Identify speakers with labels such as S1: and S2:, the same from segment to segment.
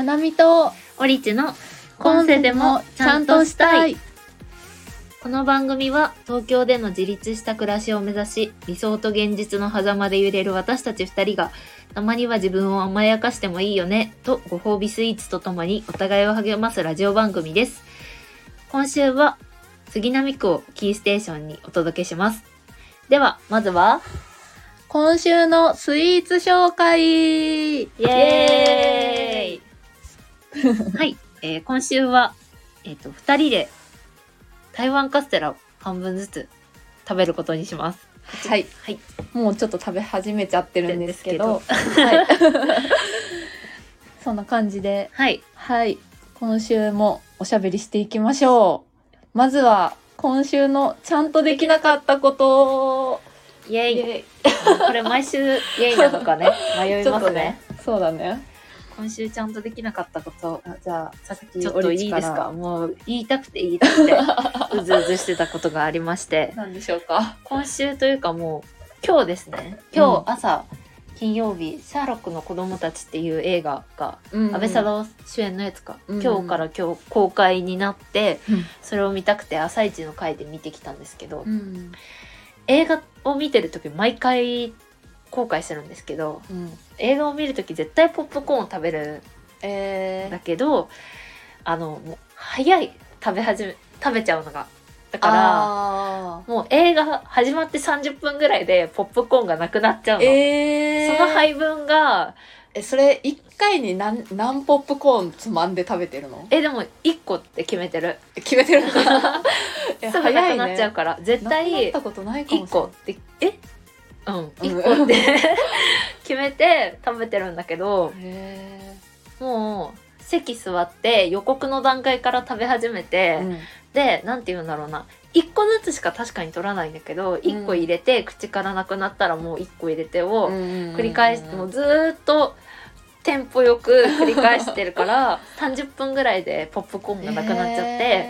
S1: 花見と
S2: オリチの今世でもちゃんとしたい。この番組は東京での自立した暮らしを目指し理想と現実の狭間で揺れる私たち二人がたまには自分を甘やかしてもいいよねとご褒美スイーツとともにお互いを励ますラジオ番組です。今週は杉並区をキーステーションにお届けします。では、まずは、
S1: 今週のスイーツ紹介イ
S2: イエーイはい、えー今週は、えっ、と、二人で台湾カステラを半分ずつ食べることにします。
S1: はい。
S2: はい。
S1: もうちょっと食べ始めちゃってるんですけど。
S2: で
S1: はい。そんな感じで、
S2: はい。
S1: はい。今週もおしゃべりしていきましょう。まずは、今週のちゃんとできなかったこと
S2: イエイ。これ毎週イエイなのかね、迷
S1: イ
S2: いますね。。
S1: そうだね。
S2: 今週ちゃんとできなかったこと、
S1: あじゃあ、さっき
S2: ちょっといいですか？もう言いたくて言いたくて、うずうずしてたことがありまして、
S1: 何でしょうか？
S2: 今週というかもう、今日ですね。今日朝、金曜日、シャーロックの子供たちっていう映画が、
S1: 安
S2: 安倍サダヲ主演のやつか、
S1: うん
S2: 今日から今日公開になって、
S1: うん。
S2: それを見たくて朝一の回で見てきたんですけど、
S1: うん。
S2: 映画を見てる時毎回後悔してるんですけど
S1: うん。
S2: 映画を見る時絶対ポップコーンを食べる
S1: え
S2: んだけどあのもう早い食べ始め食べちゃうのが。だから
S1: あ
S2: もう映画始まって30分ぐらいでポップコーンがなくなっちゃう
S1: ー
S2: の、
S1: えー、
S2: その配分が
S1: えそれ1回に何何ポップコーンつまんで食べてるの？
S2: えでも1個って決めてる。
S1: 決めてるの？かえ
S2: すぐなくなっちゃうから、絶
S1: なくなっ
S2: 対
S1: たことないかも
S2: 1
S1: しれない。
S2: 個ってえ？うん。1個って 決めて食べてるんだけど
S1: へ
S2: もう席座って予告の段階から食べ始めて、
S1: ーうん。
S2: でなんて言うんだろうな。1個ずつしか確かに取らないんだけど1個入れて、口からなくなったらもう1個入れてを繰り返して、もうずーっとテンポよく繰り返してるから 30分ぐらいでポップコーンがなくなっちゃって、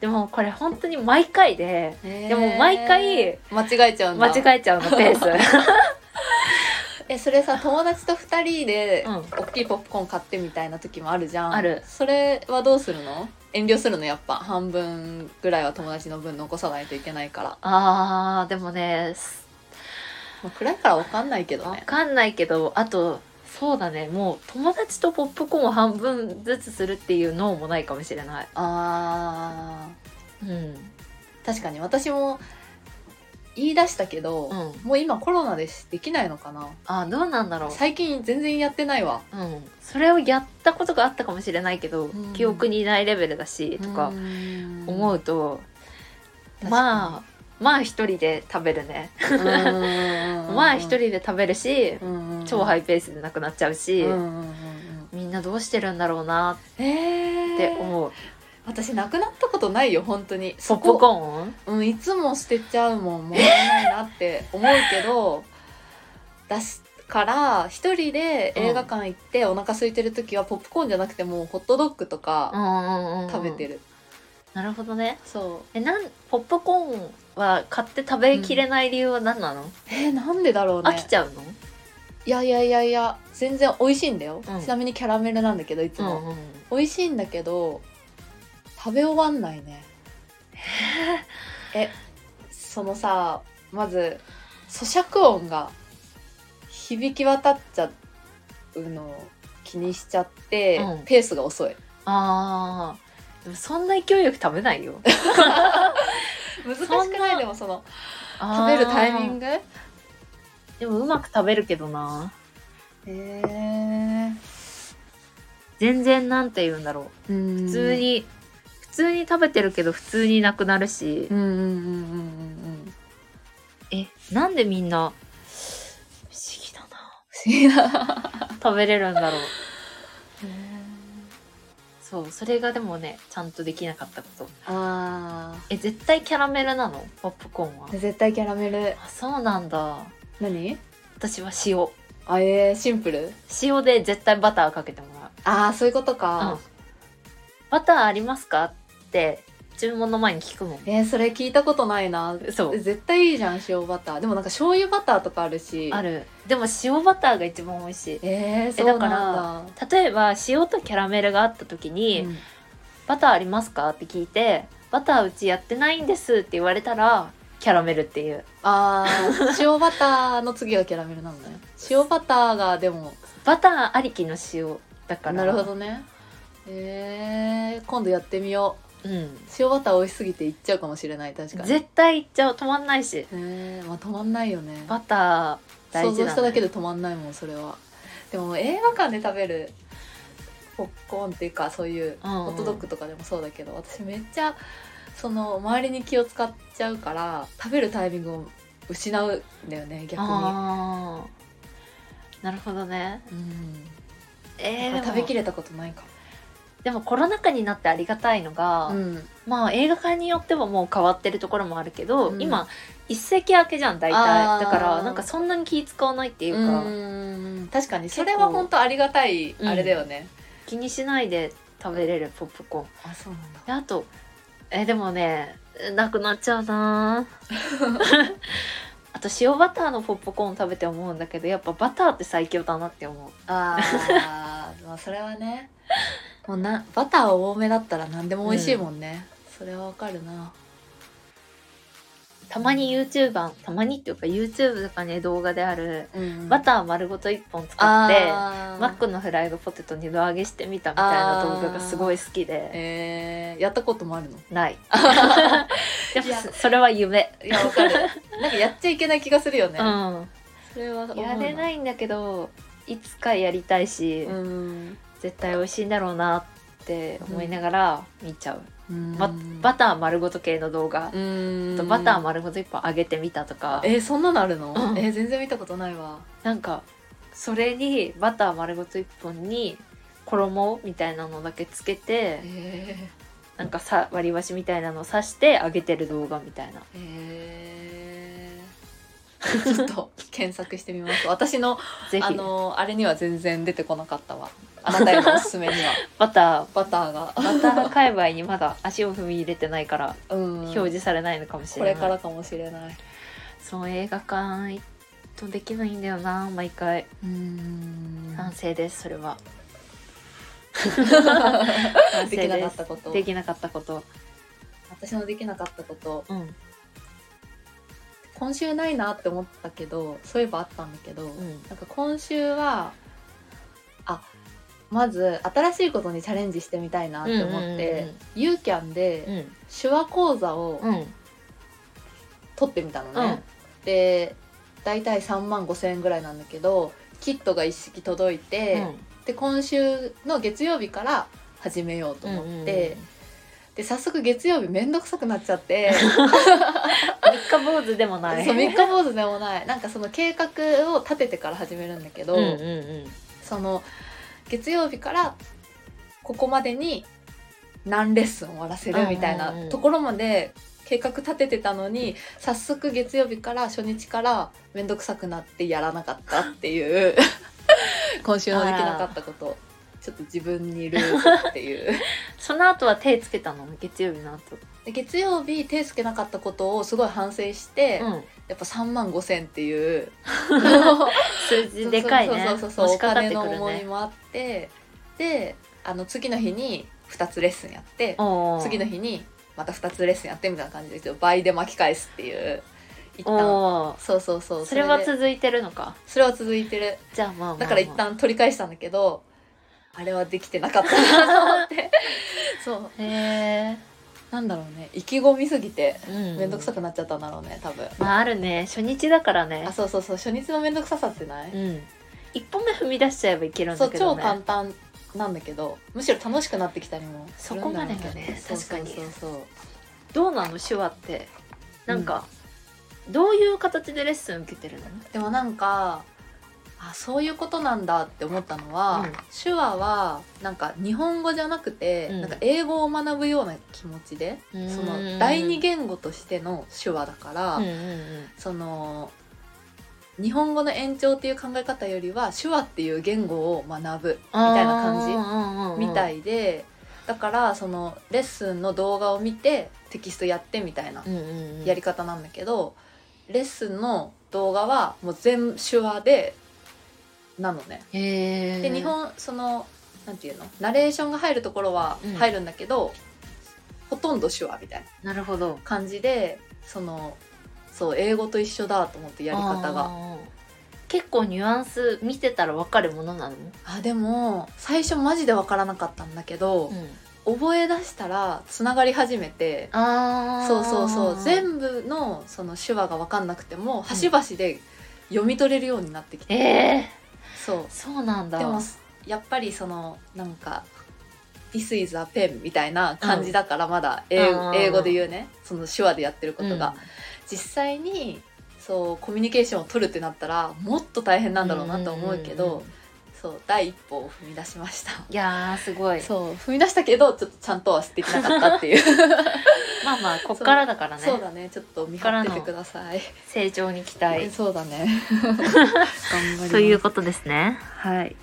S2: でもこれ本当に毎回ででも毎回
S1: 間違えちゃうんだ。
S2: 間違えちゃうのペース。
S1: えそれさ友達と2人で
S2: うん。
S1: 大きいポップコーン買ってみたいな時もあるじゃん。
S2: ある。
S1: それはどうするの？遠慮するの？やっぱ。半分ぐらいは友達の分残さないといけないから、
S2: あーでもね
S1: まあ、暗いから分かんないけど
S2: わ
S1: ね
S2: かんないけどあとそうだね。もう友達とポップコーンを半分ずつするっていう脳もないかもしれない。
S1: あ
S2: うん。
S1: ー確かに私も言い出したけど、
S2: うん。
S1: もう今コロナでしできないのかな。
S2: あどうなんだろう。
S1: 最近全然やってないわ。
S2: うん、それをやったことがあったかもしれないけど、
S1: うん。
S2: 記憶にないレベルだしとか思
S1: う
S2: うと、まあまあ一人で食べるね、
S1: ん。
S2: まあ一人で食べるし、超ハ
S1: い
S2: イペースでなくなっちゃうし、みんなどうしてるんだろうな。
S1: え
S2: って思う、
S1: 私なくなったことないよ本当に。
S2: ポップコーン？
S1: うんいつも捨てちゃうもんもったいないなって思うけどだしから一人で映画館行ってお腹空いてる時はポップコーンじゃなくてもうホットドッグとか食べてる、
S2: なるほどね。
S1: そう。
S2: えなんポップコーンは買って食べきれない理由は何なの、
S1: えーなんでだろうね。
S2: 飽きちゃうの？
S1: いやいやいやいや全然美味しいんだよ、
S2: うん。
S1: ちなみにキャラメルなんだけどいつも、
S2: うんうん
S1: 美味しいんだけど食べ終わんないね。えそのさまず咀嚼音が響き渡っちゃうのを気にしちゃって、
S2: うん。
S1: ペースが遅い。
S2: あー。でもそんな勢いよく食べないよ
S1: 難しくない？でもその食べるタイミン
S2: グ？
S1: グ
S2: でもうまく食べるけどな。
S1: へえ
S2: 全然なんて言うんだろう。
S1: 普
S2: 普通に、普通に食べてるけど普通になくなるし、
S1: うんうんうんうんうん。
S2: えなんでみんな不思議だな。
S1: 不思議だ。
S2: 食べれるんだろうそうそれがでもねちゃんとできなかったこと。
S1: あ
S2: え絶対キャラメルなの？ポップコーンは。
S1: ー絶対キャラメル。
S2: あそうなんだ。
S1: 何？
S2: 私は塩。
S1: あえー、シンプル？
S2: 塩で絶対バターかけてもらう。
S1: ああそういうこと
S2: うん。
S1: か、
S2: バターありますか？って注文の前に聞くもん。
S1: えー、それ聞いたことないな。
S2: そう。
S1: 絶対いいじゃん塩バター。でもなんか醤油バターとかあるし。
S2: ある。でも塩バターが一番美味しい。
S1: えー、そう
S2: だ。から例えば塩とキャラメルがあった時に、
S1: うん。
S2: バターありますか？って聞いてバターうちやってないんですって言われたらキャラメルっていう。
S1: あー塩バターの次はキャラメルなのね。塩バターがでも
S2: バターありきの塩だから。
S1: なるほどね。えー、今度やってみよう
S2: うん。
S1: 塩バター美味しすぎていっちゃうかもしれない確かに。
S2: 絶対いっちゃう。止まんないし。
S1: えー、まあ止まんないよね。
S2: バター大
S1: 想
S2: 事だ、ね、
S1: 像しただけで止まんないもんそれは。でも映画館で食べるポップコーンっていうかそういう
S2: うんうん。
S1: ホットドッグとかでもそうだけど、私めっちゃその周りに気を使っちゃうから食べるタイミングを失うんだよね逆に、
S2: あー。なるほどね。
S1: うん、
S2: えー、
S1: 食べきれたことないか
S2: でもコロナ禍になってありがたいのが、
S1: も、うん、
S2: まあ映画館によってはもう変わってるところもあるけど、
S1: うん。
S2: 今一席空けじゃん大体。だからなんかそんなに気使わないっていうか、
S1: うん。確かにそれは本当ありがたいあれだよね、
S2: 気にしないで食べれるポップコーン。
S1: あそうなんだ。
S2: であとえでもねなくなっちゃうな。あと塩バターのポップコーン食べて思うんだけどやっぱバターって最強だなって思う。
S1: あー。まあそれはねもうなバター多めだったら何でも美味しいもんね、それはわかるな。
S2: たまに YouTuber たまにっていうか YouTube とかね動画である
S1: うん
S2: バター丸ごと1本使ってマックのフライドポテト二度揚げしてみたみたいな動画がすごい好きで。
S1: えー、やったこともあるの？
S2: ない。やっ
S1: いや。
S2: ぱそれは夢。
S1: いやわかる。なんかやっちゃいけない気がするよね、
S2: うん。
S1: それは
S2: やれないんだけどいつかやりたいし、
S1: うん
S2: 絶対美味しいんだろうなって思いながら見ちゃう、
S1: うん。
S2: ばバター丸ごと系の動画、とバター丸ごと1本揚げてみたとか、
S1: えー、そんなのあるの、
S2: うん。
S1: えー全然見たことないわ。
S2: なんかそれにバター丸ごと1本に衣みたいなのだけつけて
S1: え
S2: なんかさ割り箸みたいなのを刺して揚げてる動画みたいな。
S1: ー、えー、ちょっと検索してみます。私の あのあれには全然出てこなかったわあなたおすすめには。
S2: バター。
S1: バターが、
S2: バター界隈にまだ。足を踏み入れてないから
S1: うん、
S2: 表示されないのかもし
S1: こ
S2: れない、
S1: れからかもしれない。
S2: そう映画館行とできないんだよな毎回。
S1: うん。
S2: 反省ですそれは。
S1: できなかったこと。
S2: できなかったこと。
S1: 私のできなかったこと。
S2: うん。
S1: 今週ないなって思ったけどそういえばあったんだけど、
S2: うん。
S1: なんか今週はあまず新しいことにチャレンジしてみたいなって思って、ユーキャンで
S2: うん。
S1: 手話講座を
S2: うん
S1: 取ってみたのね、
S2: うん。
S1: で大体3万5千円ぐらいなんだけどキットが一式届いて、で今週の月曜日から始めようと思って、で早速月曜日めんどくさくなっちゃって。
S2: 三日坊主でもない。
S1: そう三日坊主でもない。なんかその計画を立ててから始めるんだけど、
S2: うんうんうん。
S1: その月曜日からここまでに何レッスン終わらせるみたいなところまで計画立ててたのに早速月曜日から初日から面倒くさくなってやらなかったっていう 今週のできなかったことちょっと自分にルールっていう。
S2: その後は手つけたの？月曜日の後
S1: で月曜日手つけなかったことをすごい反省して、
S2: うん。
S1: やっぱ3万5千っていう
S2: 数字でかいね。
S1: そうそうそうそうお金の重みもあってであの次の日に2つレッスンやって次の日にまた2つレッスンやってみたいな感じで倍で巻き返すっていう一旦。そうそうそう。
S2: それは
S1: で。
S2: 続いてるのか？
S1: それは続いてる。
S2: じゃあまあまあまあ。
S1: だから一旦取り返したんだけどあれはできてなかったなと思って。そう。
S2: へえ
S1: なんだろうね。意気込みすぎて
S2: うん。
S1: 面倒くさくなっちゃったんだろうね多分。
S2: まああるね。初日だからね。
S1: あそうそうそう。初日の面倒くささってない、
S2: うん。一歩目踏み出しちゃえばいけるん
S1: そう超
S2: だけどね。
S1: 簡単なんだけどむしろ楽しくなってきたりもするんだろう
S2: そこまでがね
S1: そうそう
S2: 確かに
S1: そうそう。
S2: どうなの？手話って。なんか、どういう形でレッスン受けてるの？
S1: でもなんかあそういうことなんだって思ったのは、
S2: うん。
S1: 手話はなんか日本語じゃなくて、
S2: うん。
S1: なんか英語を学ぶような気持ちで、
S2: うん。
S1: その第二言語としての手話だから、
S2: うんうんうん。
S1: その日本語の延長っていう考え方よりは手話っていう言語を学ぶみたいな感じみた
S2: い
S1: いでだからそのレッスンの動画を見てテキストやってみたいな
S2: うんうんうん。
S1: やり方なんだけど、レッスンの動画はもう全手話でなのね。で日本そのなんていうの？ナレーションが入るところは
S2: うん。
S1: 入るんだけど、ほとんど手話みたいな
S2: なるほど。
S1: 感じでそのそう英語と一緒だと思ってやり方が。
S2: 結構ニュアンス見てたら分かるものなの？
S1: あでも最初マジで分からなかったんだけど、覚え出したらつながり始めて
S2: ああ
S1: そうそうそう。全部のその手話が分かんなくても端々で読み取れるようになってきて、
S2: ええ
S1: そう。
S2: そうなんだ。
S1: でもやっぱりそのなんか「This is a pen」みたいな感じだからまだ英,、
S2: うん。
S1: 英語で言うね。その手話でやってることが、
S2: うん。
S1: 実際にそうコミュニケーションを取るってなったらもっと大変なんだろうなと思うけど、
S2: んんん
S1: そう第一歩を踏み出しました。
S2: いやーすごい。
S1: そう踏み出したけどちょっとちゃんとはできなかったっていう。
S2: まあまあこっからだからね。
S1: そうだね。ちょっと見張っててください、
S2: 成長に期待。
S1: そうだね。頑張り
S2: ということですね。
S1: はい。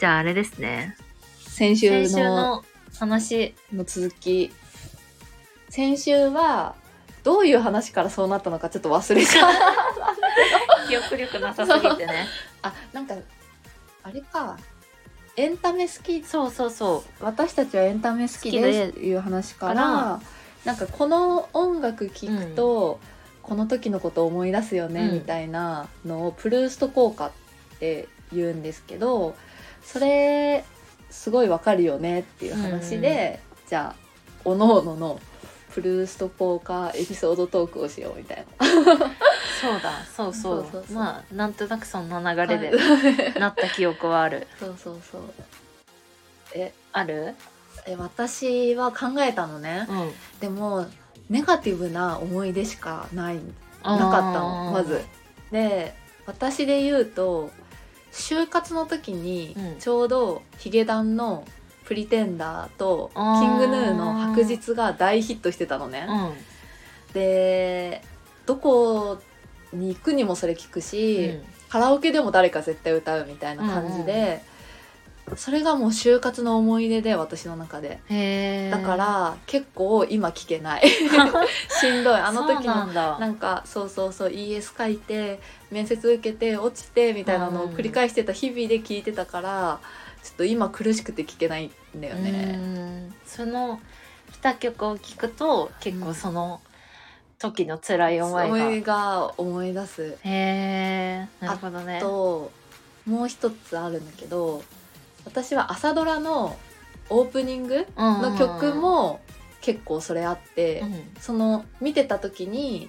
S2: じゃああれですね。
S1: 先週の
S2: 話
S1: の続き。先週はどういう話からそうなったのかちょっと忘れちゃう。
S2: 記憶力なさすぎてね。
S1: あなんかあれか。エンタメ好き。
S2: そうそうそ
S1: 私たちはエンタメ好き
S2: で
S1: でっていう話から
S2: から
S1: なんかこの音楽聴くと、この時のことを思い出すよね、
S2: うん。
S1: みたいなのをプルースト効果って言うんですけどそれすごいわかるよねっていう話で、じゃあおのおののプルースト効果エピソードトークをしようみたいな。
S2: うそうだそうそう。
S1: そうそうそう。
S2: まあなんとなくそんな流れで
S1: はい。
S2: なった記憶はある。
S1: そうそうそう。え
S2: ある？
S1: え私は考えたのね、
S2: うん。
S1: でもネガティブな思い出しかない。
S2: な
S1: なかったのまず。で私で言うと就活の時に
S2: うん。
S1: ちょうどヒゲダンの「プリテンダー」と「キングヌーの白日」が大ヒットしてたのね。
S2: うん。
S1: でどこに行くにもそれ聞くし、カラオケでも誰か絶対歌うみたいな感じで、それがもう就活の思い出で私の中で。だから結構今聞けない。しんどい。あの時の
S2: なんだ。
S1: なんかそうそうそう ES 書いて面接受けて落ちてみたいなのを繰り返してた日々で聞いてたからちょっと今苦しくて聞けないんだよ
S2: う
S1: ね。
S2: ん。その2曲を聞くと結構その時の辛い思いが、
S1: 思いが思い出す。
S2: へえなるほどね。
S1: ともう一つあるんだけど私は朝ドラのオープニングの曲も結構それあって、
S2: うん。
S1: その見てた時に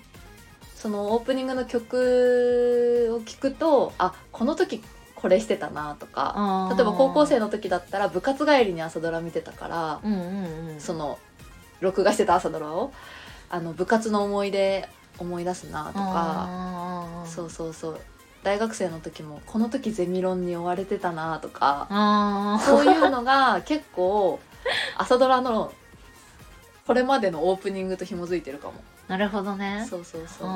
S1: そのオープニングの曲を聞くとあこの時これしてたなとか例えば高校生の時だったら部活帰りに朝ドラ見てたから
S2: うんうんうん。
S1: その録画してた朝ドラをあの部活の思い出思い出すなとかそうそうそう。大学生の時もこの時ゼミ論に追われてたなとかそういうのが結構朝ドラのこれまでのオープニングと紐づいてるかも。
S2: なるほどね。
S1: そうそうそう。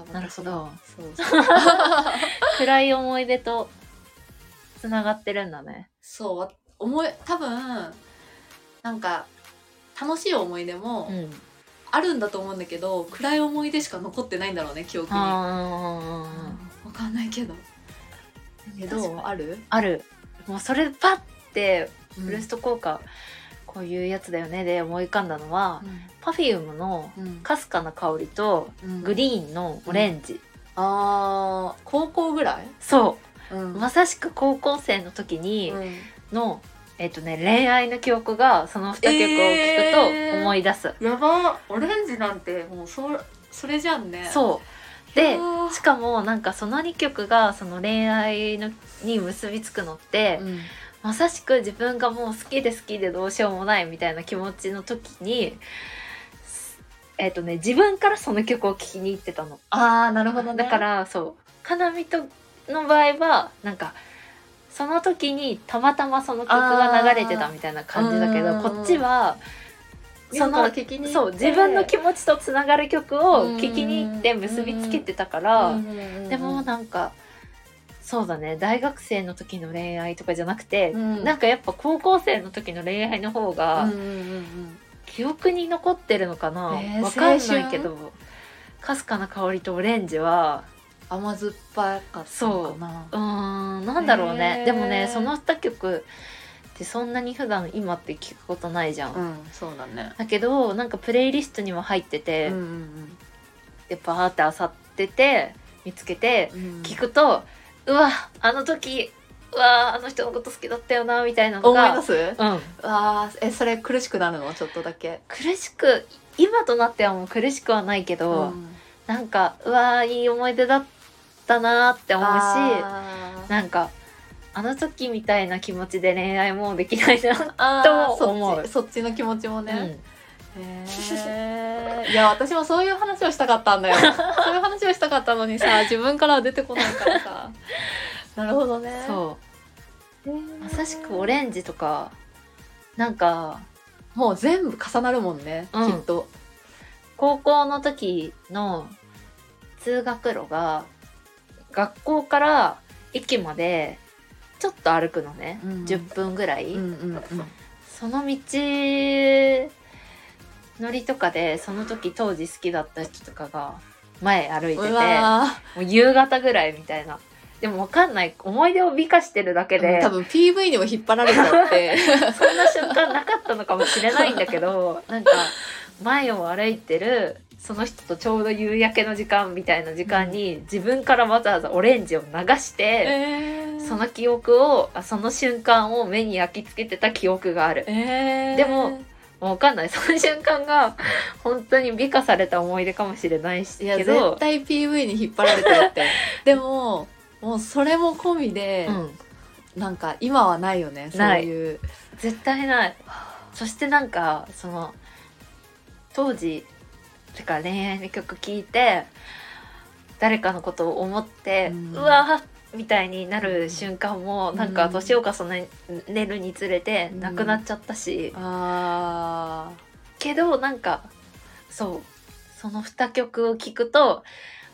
S2: あ
S1: が私
S2: なるほど。
S1: そうそう。
S2: ー 暗い思い出とつながってるんだね。
S1: そうわ思い多分なんか楽しい思い出も
S2: うん。
S1: あるんだと思うんだけど、暗い思い出しか残ってないんだろうね記憶に。わ
S2: あ
S1: かんないけど。えどある？
S2: ある。もうそれパッて
S1: うん
S2: ブルースト効果、こういうやつだよねで思い浮かんだのは、パフュームの
S1: うん。
S2: かすかな香りと
S1: うん。
S2: グリーンのオレンジ、
S1: あー高校ぐらい？
S2: そう。
S1: うん。
S2: まさしく高校生の時に
S1: うん。
S2: の、えっとね恋愛の記憶がその2曲を聞くと思い出す、
S1: やば。オレンジなんてもうそそれじゃんね。
S2: そう。でしかもなんかその2曲がその恋愛のに結びつくのって、
S1: うん
S2: まさしく自分がもう好きで好きでどうしようもないみたいな気持ちの時にえっ、とね自分からその曲を聴きに行ってたの。
S1: ああなるほどね。
S2: だからそうかなみとの場合はなんかその時にたまたまその曲が流れてたみたいな感じだけどこっちはそ
S1: その
S2: そう自分の気持ちとつながる曲を聴きに行って結びつけてたから、でもなんかそうだね。大学生の時の恋愛とかじゃなくて、
S1: うん。
S2: なんかやっぱ高校生の時の恋愛の方が、
S1: うんうんうん
S2: 記憶に残ってるのかな、
S1: えー
S2: わかんないけどかすかな香りとオレンジは
S1: 甘酸っぱかったのかな？
S2: う。ーん。なんだろうね、でもねその2曲ってそんなに普段今って聞くことないじゃん、
S1: うんそうだね。
S2: だけどなんかプレイリストにも入ってて、
S1: うん
S2: でバーってあさってて見つけて聞くと、うわあの時うわあの人のこと好きだったよなみたいなの
S1: 思い
S2: が
S1: 出す？
S2: うん。
S1: あーえそれ苦しくなるの？ちょっとだけ。
S2: 苦しく今となってはもう苦しくはないけど、
S1: ん。
S2: なんかうわいい思い出だったなって思うし
S1: あー。
S2: なんかあの時みたいな気持ちで恋愛もうできないな、
S1: あー
S2: と思う
S1: そっちそっちの気持ちもね、いや私もそういう話をしたかったんだよ。そういう話をしたかったのにさ自分からは出てこないからさ。なるほどね。
S2: そう。まさしくオレンジとかなんか
S1: もう全部重なるもんね、
S2: うん。
S1: きっと。
S2: 高校の時の通学路が学校から駅までちょっと歩くのね、
S1: うん
S2: 10分ぐらい、
S1: うんうんうん。
S2: その道乗りとかでその時当時好きだった人とかが前歩いててもう夕方ぐらいみたいな。でもわかんない。思い出を美化してるだけ
S1: ー
S2: で
S1: 多分 PV にも引っ張られちゃって。
S2: そんな瞬間なかったのかもしれないんだけど なんか前を歩いてるその人とちょうど夕焼けの時間みたいな時間に自分からわざわざオレンジを流して、
S1: えー。
S2: その記憶をあその瞬間を目に焼き付けてた記憶がある。
S1: えー。
S2: でもわかんない。その瞬間が本当に美化された思い出かもしれないし
S1: いや
S2: けど。
S1: 絶対 PV に引っ張られてるって。でももうそれも込みで、
S2: うん、
S1: なんか今はないよね。そう
S2: ない
S1: いう。
S2: 絶対ない。そしてなんかその当時てか恋愛の曲聴いて誰かのことを思って、
S1: うん。
S2: うわみたいになる瞬間もなんか年を重ねるにつれて
S1: うん。
S2: なくなっちゃったし、
S1: あ
S2: けどなんかそう。その2曲を聴くと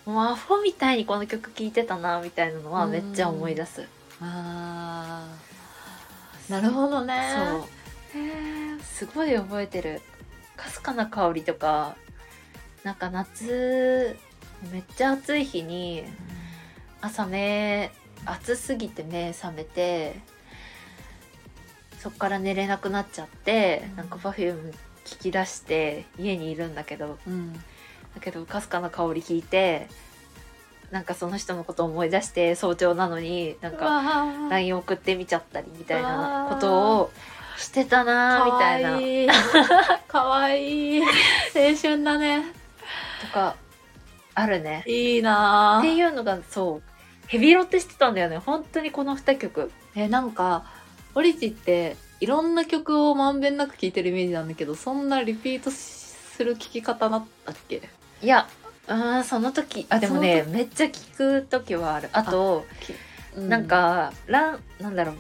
S2: もうアホみたいにこの曲聴いてたなみたいなのはめっちゃ思い出す、
S1: ーあー。なるほどね。
S2: そう。すごい覚えてる。かすかな香りとかなんか夏めっちゃ暑い日に朝目暑すぎて目覚めてそっから寝れなくなっちゃってなんか Perfume 聞き出して家にいるんだけど。
S1: うん。
S2: だけどかすかな香り聞いてなんかその人のことを思い出して早朝なのになんか
S1: か
S2: LINE 送ってみちゃったりみたいなことをしてたなーみたいな。
S1: いかわいい。青春だね。
S2: とかあるね。
S1: いいな
S2: っていうのがそうヘビロテしてたんだよね。本当にこの2曲。
S1: えなんかオリチっていろんな曲をまんべんなく聴いてるイメージなんだけどそんなリピートする聴き方だったっけ？
S2: いやうーんその時あでもねめっちゃ聞く時はある。あとなんかランなんだろう。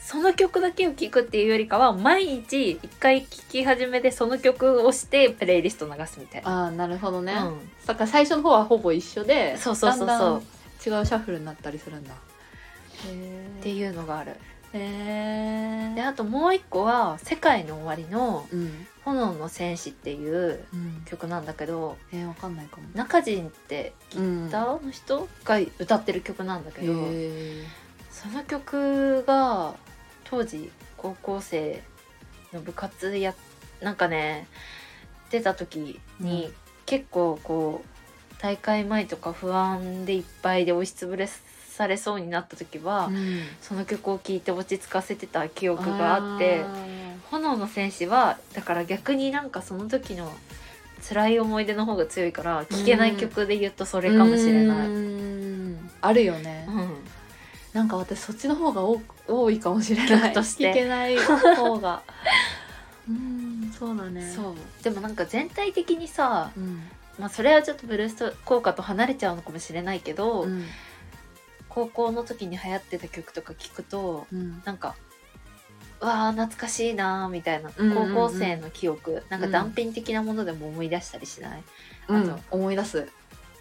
S2: その曲だけを聴くっていうよりかは毎日一回聴き始めでその曲をしてプレイリスト流すみたいな。
S1: ああなるほどね、
S2: うん。
S1: だから最初の方はほぼ一緒で
S2: そうそうそうそう
S1: 違うシャッフルになったりするんだ。へ
S2: っていうのがある。
S1: え
S2: であともう一個は「世界の終わり」の
S1: うん「
S2: 炎の戦士」っていう
S1: うん。
S2: 曲なんだけど
S1: えー、わかんないかも。
S2: 中人ってギターの人が歌ってる曲なんだけど、
S1: へ
S2: その曲が当時高校生の部活やなんかね出た時に、
S1: うん。
S2: 結構こう大会前とか不安でいっぱいで押しつぶれされそうになった時は、
S1: うん。
S2: その曲を聴いて落ち着かせてた記憶があって「炎の戦士は」だから逆になんかその時の辛い思い出の方が強いから聴けない曲で言うとそれかもしれない。
S1: うーん。あるよね、
S2: うん。
S1: なんか私そっちの方が多多いかもしれない。
S2: 曲として。
S1: 聞けない方が。うんそうだね。
S2: そう。でもなんか全体的にさ、
S1: うん
S2: まあ、それはちょっとブルース効果と離れちゃうのかもしれないけど、
S1: うん。
S2: 高校の時に流行ってた曲とか聞くと
S1: うん。
S2: なんかうわー懐かしいなーみたいな、
S1: うんうんうん。
S2: 高校生の記憶なんか断片的なものでも思い出したりしない、
S1: うん。
S2: あと
S1: 思い出す。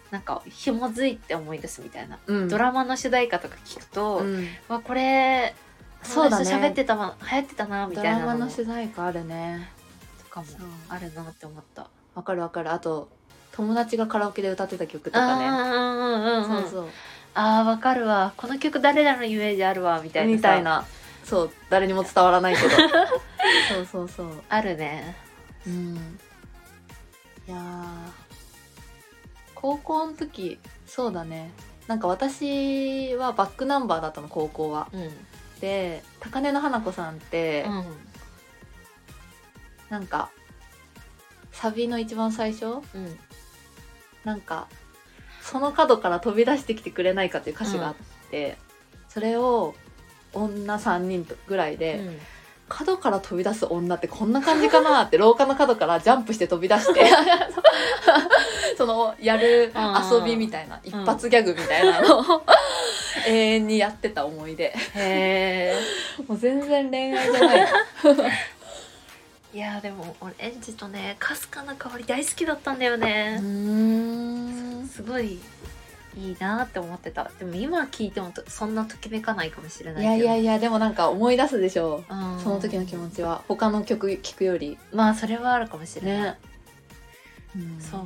S2: なんか紐づいて思い出すみたいな、
S1: うん。
S2: ドラマの主題歌とか聞くと、
S1: うん。
S2: わこれ
S1: そうだね。
S2: 喋ってたわ流行ってたなみ
S1: ド
S2: たいなの。
S1: ラマの主題歌あるね
S2: とかもあるなって思った。
S1: わかるわかるあと友達がカラオケで歌ってた曲とかね。そうそう。
S2: あーわかるわ。この曲誰らのイメージあるわみたいな。さ
S1: みたいな。そう。誰にも伝わらないけど。そうそうそう。
S2: あるね。
S1: うん。いやー。高校の時そうだね。なんか私はバックナンバーだったの高校は。
S2: うん。
S1: で高根の花子さんって、
S2: うん。
S1: なんかサビの一番最初？
S2: うん
S1: なんかその角から飛び出してきてくれないかっていう歌詞があって、それを女3人ぐらいで、角から飛び出す女ってこんな感じかなって 廊下の角からジャンプして飛び出して そのやる遊びみたいな、一発ギャグみたいなのを 永遠にやってた思い出。
S2: へえ
S1: もう全然恋愛じゃない
S2: いやでも俺エンジとねかすかな香り大好きだったんだよね、
S1: ん。
S2: すごいいいなって思ってた。でも今聞いてもとそんなときめかないかもしれないけど。
S1: いやいやいやでもなんか思い出すでしょ
S2: う。ん。
S1: その時の気持ちは。他の曲聴くより。
S2: まあそれはあるかもしれない、
S1: ね、うん。
S2: そう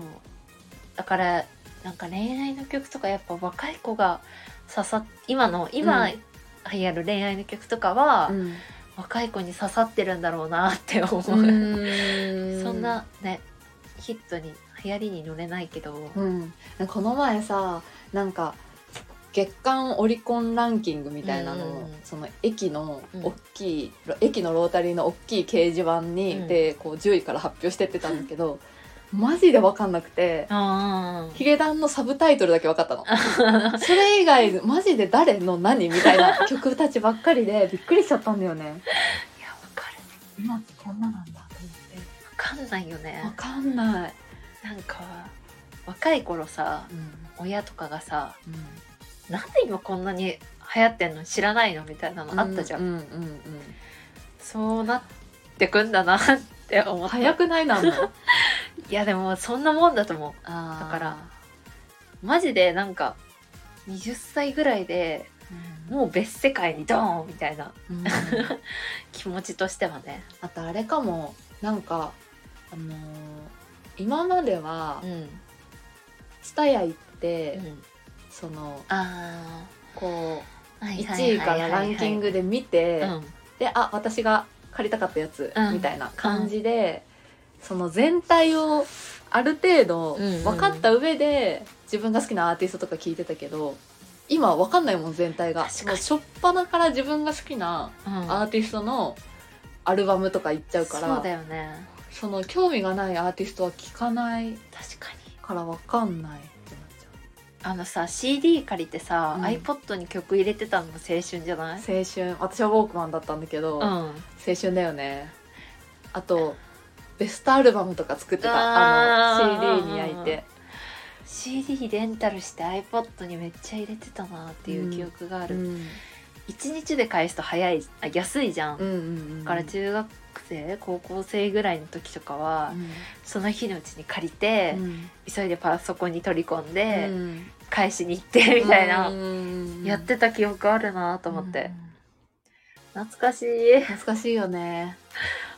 S2: だからなんか恋愛の曲とかやっぱ若い子が刺さっ今の今
S1: うん。
S2: 流行る恋愛の曲とかは、
S1: うん
S2: 若い子に刺さってるんだろうなって思う、
S1: うん。
S2: そんなねヒットに流行りに乗れないけど、
S1: うん、この前さなんか月間オリコンランキングみたいなのその駅の
S2: うん。
S1: 大きい、駅のロータリーの大きい掲示板に、
S2: うん。
S1: でこう10位から発表してってたんだけどマジで分かんなくて
S2: あ
S1: ヒゲダンのサブタイトルだけ分かったの。それ以外マジで誰の何みたいな曲たちばっかりでびっくりしちゃったんだよね。
S2: いやわかる。
S1: 今ってこんななんだと
S2: わかんないよね。
S1: 思って分かんない、
S2: なんか若い頃さ
S1: うん。
S2: 親とかがさ
S1: うん。
S2: なんで今こんなに流行ってんの知らないのみたいなのあったじゃん、
S1: うんうんうん。
S2: そうなってくんだなって思った。
S1: 早くない？なんの？
S2: いやでもそんなもんだと思う。
S1: だ
S2: だからマジでなんか20歳ぐらいでもう別世界にドーンみたいな。
S1: うん。
S2: 気持ちとしてはね。
S1: あとあれかも。なんかあのー今までは
S2: うん、
S1: 行って、
S2: うん、
S1: その
S2: あ
S1: こう
S2: あ
S1: 1位からランキングで見て、
S2: うん。
S1: であ私が借りたかったやつ、
S2: うん。
S1: みたいな感じで、その全体をある程度分かった上で、自分が好きなアーティストとか聞いてたけど今分かんないもん全体が。初っ端から自分が好きな
S2: うん。
S1: アーティストのアルバムとか言っちゃうから、
S2: そうだよね。
S1: その興味がないアーティストは聞かない
S2: 確かに。
S1: から分かんないってなっち
S2: あのさ CD 借りてさ、
S1: うん。
S2: iPod に曲入れてたのも青春じゃない？
S1: ゃう青春。私はウォークマンだったんだけど、青
S2: うん。
S1: 春だよね。あとベストアルバムとか作ってた
S2: あ
S1: の CD に焼いて。
S2: CD レンタルして iPod にめっちゃ入れてたなっていう記憶がある、
S1: うん。
S2: 一日で返すと早いあ安いじゃん、
S1: うんうんうん
S2: だから中学生高校生ぐらいの時とかは、その日のうちに借りて、
S1: うん。
S2: 急いでパソコンに取り込んで、
S1: うん。
S2: 返しに行ってみたいな、
S1: うん。
S2: やってた記憶あるなと思って、
S1: うん。
S2: 懐かしい。
S1: 懐かしいよね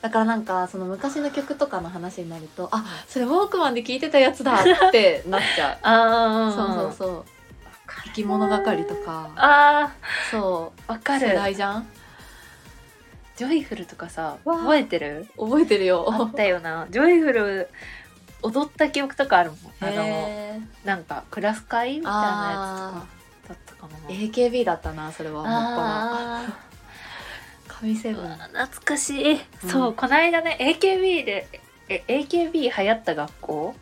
S1: だからなんかその昔の曲とかの話になるとあそれウォークマンで聴いてたやつだってなっちゃう。
S2: あ
S1: そうそうそう。生き物係とか。
S2: あ
S1: そう。
S2: ーわかる。
S1: 世代じゃん？
S2: ジョイフルとかさ覚えてる？
S1: 覚えてるよ。
S2: あったよな。ジョイフル踊った記憶とかあるもん。あのなんかクラス会みたいなやつとかだったかな。
S1: AKB だったなそれは。もっぱ神セブン。
S2: 懐かしい、そうこの間ね AKB でえ AKB 流行った学校？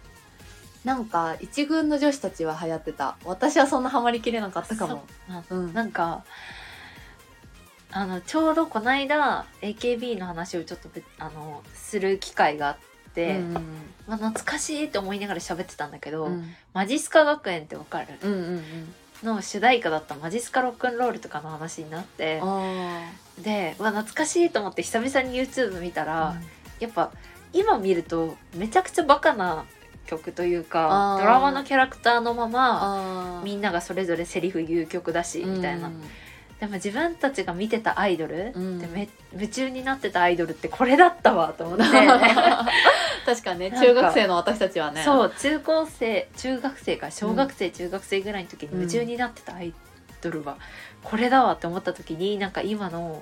S1: なんか一軍の女子たちは流行ってた。私はそんなハマりきれなかったかも。
S2: そう。
S1: うん。
S2: なんかあのちょうどこの間 AKB の話をちょっとべあのする機会があって、
S1: うん。
S2: まあ、懐かしいって思いながら喋ってたんだけど、
S1: うん。
S2: マジスカ学園ってわかる？
S1: うんうんうん
S2: の主題歌だったマジスカロックンロールとかの話になって
S1: あ
S2: でうわ懐かしいと思って久々に YouTube 見たら、
S1: あ
S2: やっぱ今見るとめちゃくちゃバカな曲という
S1: あ
S2: か
S1: ー。
S2: ドラマのキャラクターのまま
S1: あ
S2: みんながそれぞれセリフ言う曲だしみたいな、でも自分たちが見てたアイドル、
S1: うん。
S2: でめ夢中になってたアイドルってこれだったわと思って
S1: 確かにね。中学生の私たちはね。
S2: そう中高生中学生か小学生、中学生ぐらいの時に
S1: うん
S2: 夢中になってたアイドルはこれだわって思った時になんか今の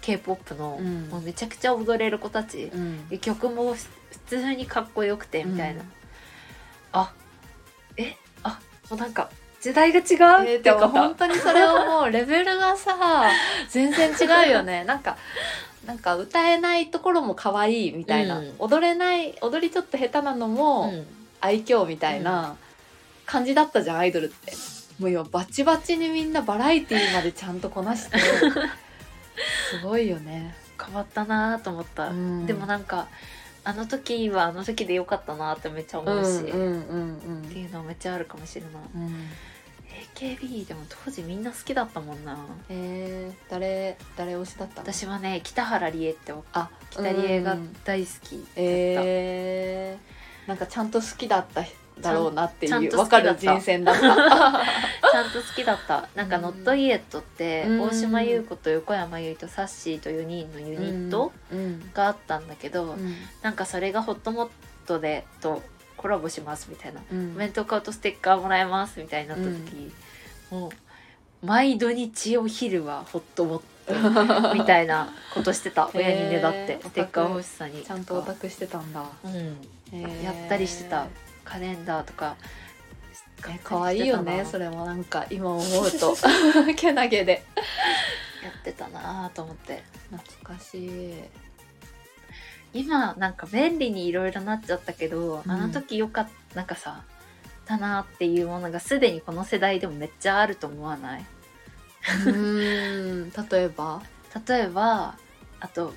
S2: k p o p の、
S1: うん。
S2: もうめちゃくちゃ踊れる子たち、
S1: うん。
S2: で曲も普通にかっこよくてみたいな、
S1: うん。
S2: あえあもうなんか時代が違う
S1: えー、
S2: って
S1: か本当にそれはもうレベルがさ 全然違うよね。なんかなんか歌えないところも可愛いみたいな、
S2: うん。
S1: 踊れない踊りちょっと下手なのも
S2: うん。
S1: 愛嬌みたいな感じだったじゃんアイドルって。もう今バチバチにみんなバラエティーまでちゃんとこなして。すごいよね、
S2: 変わったなと思った、
S1: うん。
S2: でもなんかあの時はあの時でよかったなってめっちゃ思うし、
S1: うんうんうん
S2: っていうのはめっちゃあるかもしれない。
S1: うんうん、
S2: AKB でも当時みんな好きだったもんな。
S1: えー、誰誰推しだったの？
S2: 私はね北原理恵って
S1: あ
S2: 北理恵が
S1: うん
S2: 大好きだった、
S1: えー、なんかちゃんと好きだっただろうなっていう分かる人選だった。
S2: ちゃんと好きだった。なんか「
S1: うん。
S2: ノットイエット」って
S1: うん。
S2: 大島優子と横山由依とサッシーと4人のユニット
S1: うん。
S2: があったんだけど、
S1: うん。
S2: なんかそれがホットモットでとコラボしますみたいな
S1: うん
S2: お弁当買うとステッカーもらえますみたいになった時、もう毎土日お昼はホットモット みたいなことしてた。親にねだって。ステッカー欲しさに。
S1: ちゃんとオタクしてたんだ、
S2: うん。
S1: えー。
S2: やったりしてた。カレンダーとか。
S1: え可愛いよねそ
S2: れ
S1: れもなんか今思うと。けなげで。
S2: やってたなと思って。
S1: 懐かしい。
S2: 今なんか便利にいろいろなっちゃったけど、
S1: うん。
S2: あの時よかったなんかさだなっていうものがすでにこの世代でもめっちゃあると思わない？う
S1: ーん。例えば？
S2: 例えばあと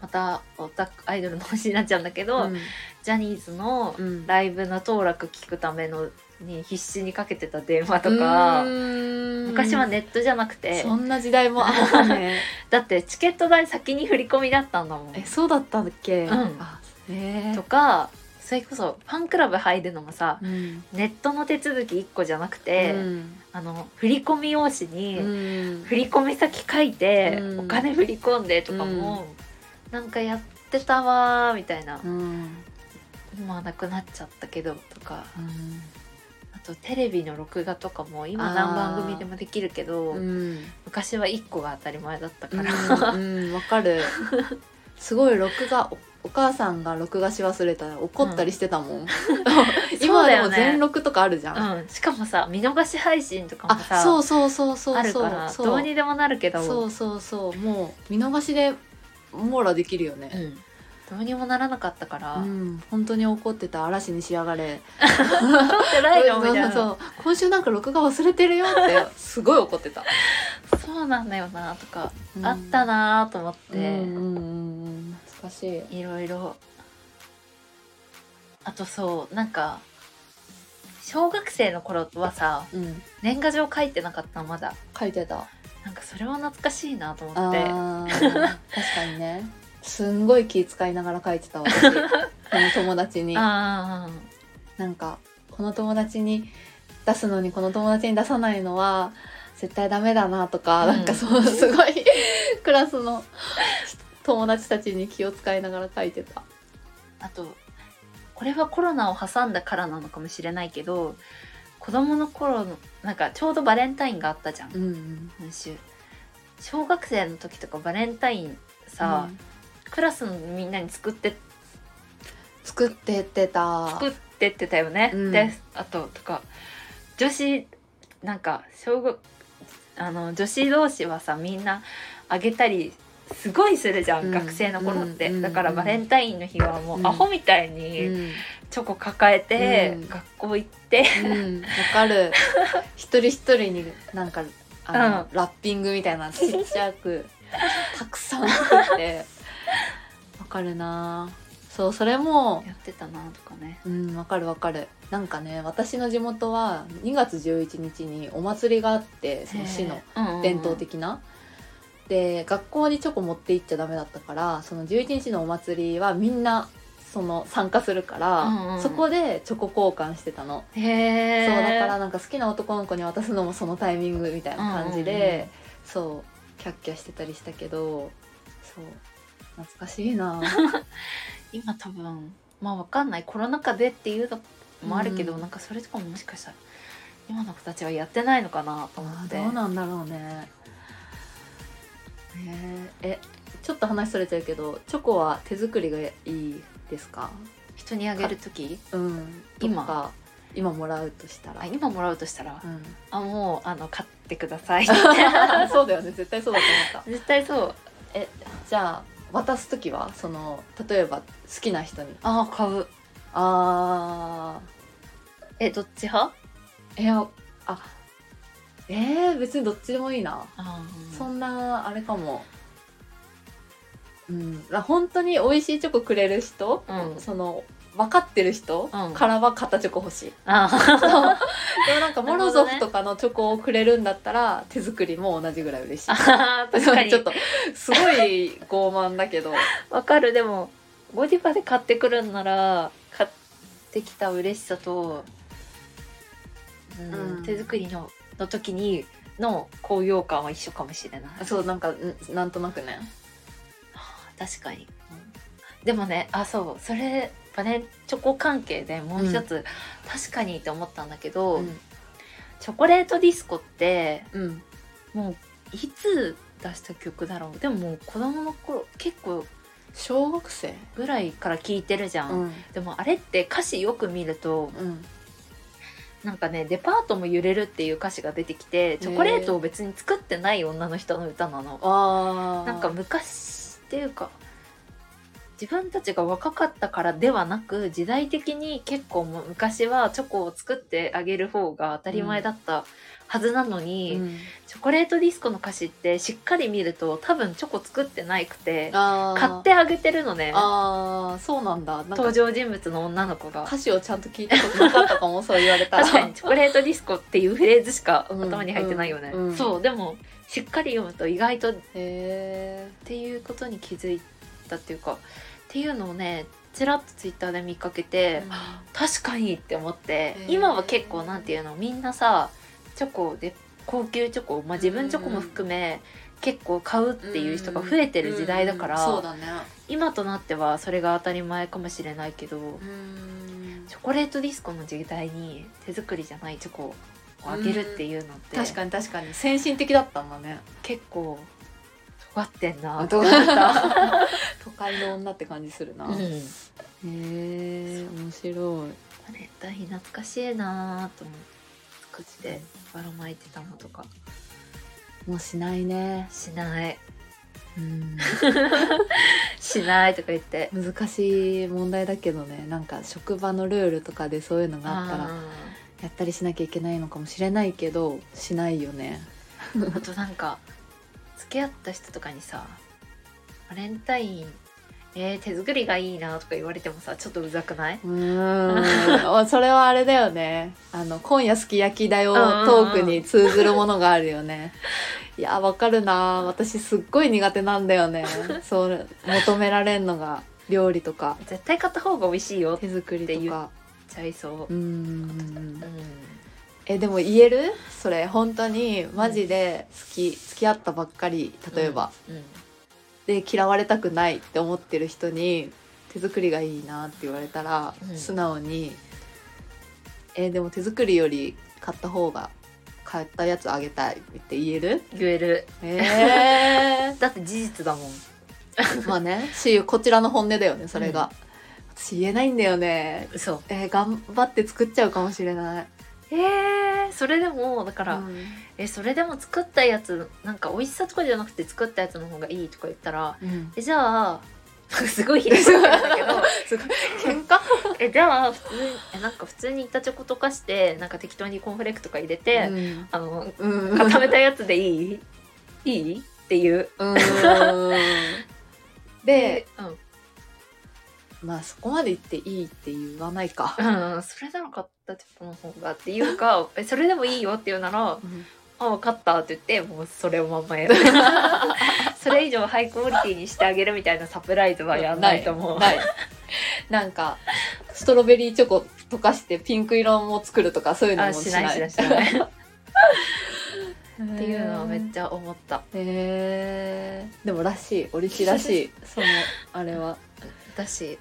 S2: またオタクアイドルの話になっちゃうんだけど、
S1: うん。
S2: ジャニーズの
S1: うん。
S2: ライブの当落聞くためのに必死にかけてた電話とか、昔はネットじゃなくて
S1: そんな時代もあったね。
S2: だってチケット代先に振り込みだったんだもん。
S1: えそうだったっけ、
S2: うん。とかそれこそファンクラブ入るのもさ
S1: うん。
S2: ネットの手続き1個じゃなくて、
S1: うん。
S2: あの振り込み用紙に、
S1: うん。
S2: 振り込み先書いて、
S1: うん。
S2: お金振り込んでとかも、なんかやってたわーみたいな、
S1: うん。
S2: まあなくなっちゃったけどとか。
S1: うん。
S2: あとテレビの録画とかも今何番組でもできるけど、
S1: うん。
S2: 昔は1個が当たり前だったから、
S1: うん。うん。わかる。すごい録画おお母さんが録画し忘れたら怒ったりしてたもん、今はでも全録とかあるじゃん、
S2: うん、しかもさ見逃し配信とかも
S1: あ
S2: さ
S1: そうそうそうそう。そう。
S2: どうにでもなるけど。
S1: そうそうそう。もう見逃しで網羅できるよね、
S2: うん、どうにもならなかったから、
S1: うん、本当に怒ってた嵐に仕上がれ。今週なんか録画忘れてるよってすごい怒ってた、
S2: そうなんだよなとか、
S1: うん。
S2: あったなと思って、
S1: うんうんうんうん懐かしい。
S2: いろいろ。あとそうなんか小学生の頃はさ
S1: うん。
S2: 年賀状書いてなかったのまだ。
S1: 書いてた。
S2: なんかそれは懐かしいなと思
S1: あ
S2: って。
S1: ー確かにね。すんごい気遣いながら書いてた私。この友達に。
S2: あ
S1: なんかこの友達に出すのにこの友達に出さないのは絶対ダメだなとか、
S2: うん。
S1: なんかそうすごいクラスの友達たちに気を使いながら書いてた。
S2: あとこれはコロナを挟んだからなのかもしれないけど子供の頃のなんかちょうどバレンタインがあったじゃん。
S1: うん
S2: 今週。小学生の時とかバレンタインさ、
S1: うん。
S2: クラスのみんなに作って
S1: 作ってってた。
S2: 作ってってたよね、
S1: うん。
S2: であととか女子なんか小学あの女子同士はさみんなあげたりすごいするじゃん、
S1: うん。
S2: 学生の頃って、
S1: うん
S2: だからバレンタインの日はもうアホみたい
S1: うん。
S2: にチョコ抱えて
S1: うん。
S2: 学校行って、
S1: うん、わかる。一人一人になんかあの、ラッピングみたいなちっちゃくたくさん作って。わかるな。そうそれも
S2: やってたなとかね。
S1: うんわかるわかる。なんかね私の地元は2月11日にお祭りがあってその市の伝統的な。で学校にチョコ持って行っちゃダメだったからその11日のお祭りはみんなその参加するから、
S2: うんうん。
S1: そこでチョコ交換してたの、
S2: へえ
S1: そうだからなんか好きな男の子に渡すのもそのタイミングみたいな感じで、そうキャッキャしてたりしたけどそう懐かしいな。
S2: 今多分まあわかんない。コロナ禍でっていうのもあるけど、
S1: うん。
S2: なんかそれとかももしかしたら今の子たちはやってないのかなと思って。
S1: どうなんだろうねねええちょっと話それちゃうけどチョコは手作りがいいですか？
S2: 人にあげる時？
S1: うん。
S2: 今？
S1: 今もらうとしたら。
S2: あ今もらうとしたら、
S1: うん。
S2: あもうあの買ってください。
S1: そうだよね。絶対そうだと思った。
S2: 絶対そう。
S1: えじゃあ渡す時はその例えば好きな人に？
S2: ああ買う。
S1: あ
S2: えどっち派？
S1: ーいやあえー、別にどっちでもいいな、
S2: あ
S1: そんなあれかも。うん。あ本当に美味しいチョコくれる人、
S2: うん。
S1: その分かってる人
S2: うん。
S1: からは片チョコ欲しい、
S2: あ
S1: でもなんかモロゾフとかのチョコをくれるんだったら手作りも同じぐらい嬉しい。
S2: あ確かに。
S1: ちょっとすごい傲慢だけど。
S2: わかる。でもゴディバで買ってくるんなら買ってきた嬉しさと、うん
S1: うん。
S2: 手作りのの時にの高揚感は一緒かもしれない。
S1: そうなんかんなんとなくね。
S2: 確かに、でもねあそうそれバネチョコ関係でもう一つ、確かにって思ったんだけど、
S1: うん。
S2: チョコレートディスコって
S1: うん。
S2: もういつ出した曲だろう？でももう子供の頃結構
S1: 小学生
S2: ぐらいから聴いてるじゃん、
S1: うん。
S2: でもあれって歌詞よく見ると
S1: うん
S2: なんかねデパートも揺れるっていう歌詞が出てきてチョコレートを別に作ってない女の人の歌なの。
S1: あ
S2: なんか昔っていうか自分たちが若かったからではなく時代的に結構昔はチョコを作ってあげる方が当たり前だったはずなのに、
S1: うん。
S2: チョコレートディスコの歌詞ってしっかり見ると多分チョコ作ってないくて買ってあげてるのね。
S1: あーそうなんだ。
S2: 登場人物の女の子が。
S1: 歌詞をちゃんと聞いたことなかったかも そう言われたら。
S2: 確かにチョコレートディスコっていうフレーズしか
S1: うん
S2: 頭に入ってないよね、
S1: うん。うん
S2: そうでもしっかり読むと意外とっ
S1: へ
S2: ていうことに気づいたっていうかっていうのをねちらっとツイッターで見かけて、
S1: え
S2: 確かにって思って今は結構なんていうのみんなさチョコで高級チョコ、まあ、自分チョコも含め、結構買うっていう人が増えてる時代だから、今となってはそれが当たり前かもしれないけど、
S1: うん。
S2: チョコレートディスコの時代に手作りじゃないチョコをあげるっていうのって、
S1: 確かに確かに。先進的だったんだね。
S2: 結構尖ってんな。
S1: 尖った。都会の女って感じするな、
S2: うん。
S1: へえ面白い。
S2: バレンタイン懐かしいなと思って作ってばらまいてたのとか。
S1: もうしないね、
S2: しない。
S1: うん、
S2: しないとか言って。
S1: 難しい問題だけどね。なんか職場のルールとかでそういうのがあったら
S2: あ
S1: やったりしなきゃいけないのかもしれないけどしないよね。
S2: ー あとなんか付き合った人とかにさバレンタインえー、手作りがいいなとか言われてもさちょっとうざくない？う
S1: ーん。それはあれだよね。あの今夜すき焼きだよ
S2: うんうんうん
S1: トークに通ずるものがあるよね。いやわかるな。私すっごい苦手なんだよね。そう求められんのが料理とか。
S2: 絶対買った方が美味しいよ
S1: 手作りとか。
S2: ちゃいそう。
S1: う、ん。
S2: うん。
S1: えでも言える？それ。本当にマジで好き付き合ったばっかり例えば、
S2: うん
S1: で嫌われたくないって思ってる人に手作りがいいなって言われたら、
S2: うん。
S1: 素直に「えでも手作りより買った方が買ったやつあげたい」って言える？
S2: 言える。
S1: え
S2: だって事実だもん。
S1: ー、まあね。しこちらの本音だよねそれが、私言えないんだよね。
S2: 嘘。
S1: えー頑張って作っちゃうかもしれない。
S2: えー、それでもだから、
S1: うん
S2: えそれでも作ったやつなんか美味しさとかじゃなくて作ったやつの方がいいとか言ったら
S1: うん
S2: えじゃあすごいひどいんだけど
S1: すごい喧嘩？
S2: えじゃあ普通にえなんか普通に板チョコとかしてなんか適当にコーンフレークとか入れて、
S1: うん。
S2: あの
S1: うん。
S2: 固めたやつでいい？いい？っていう。
S1: うで、
S2: うん。
S1: まあそこまで言っていいって言わないか。
S2: うん、それなら買ったチョコの方がっていうかえそれでもいいよって言うなら「あ分かった」って言ってもうそれをまんまやる。それ以上ハイクオリティにしてあげるみたいなサプライズはやんないと思う。
S1: ない。なんかストロベリーチョコ溶かしてピンク色も作るとかそういうの
S2: あ
S1: もしない。
S2: しないしないしない。っ
S1: って
S2: いうのはめっ
S1: ゃ
S2: ちゃ思った。
S1: へえでもらしい。オリシらしい。そのあれは。
S2: だし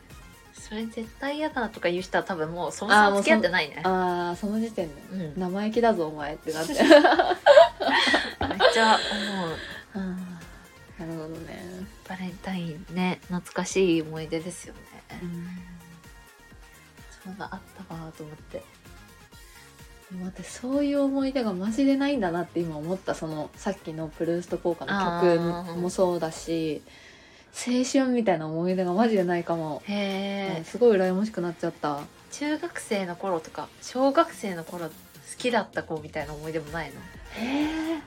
S2: それ絶対嫌だとか言う人は多分もうそもそも付き合ってないね。
S1: ああその時点で。
S2: うん、めっ
S1: 生意気だぞお前ってなって。
S2: ちゃ思う。
S1: あーなるほどね、
S2: バレンタインね懐かしい思い出ですよね、そんなあったわと思って。
S1: 待ってそういう思い出がマジでないんだなって今思ったそのさっきのプルースト効果の
S2: あ
S1: 曲
S2: ー。
S1: もそうだし青春みたいな思い出がマジでないかも、
S2: へえ
S1: すごい羨ましくなっちゃった。
S2: 中学生の頃とか小学生の頃好きだった子みたいな思い出もないの？
S1: へえ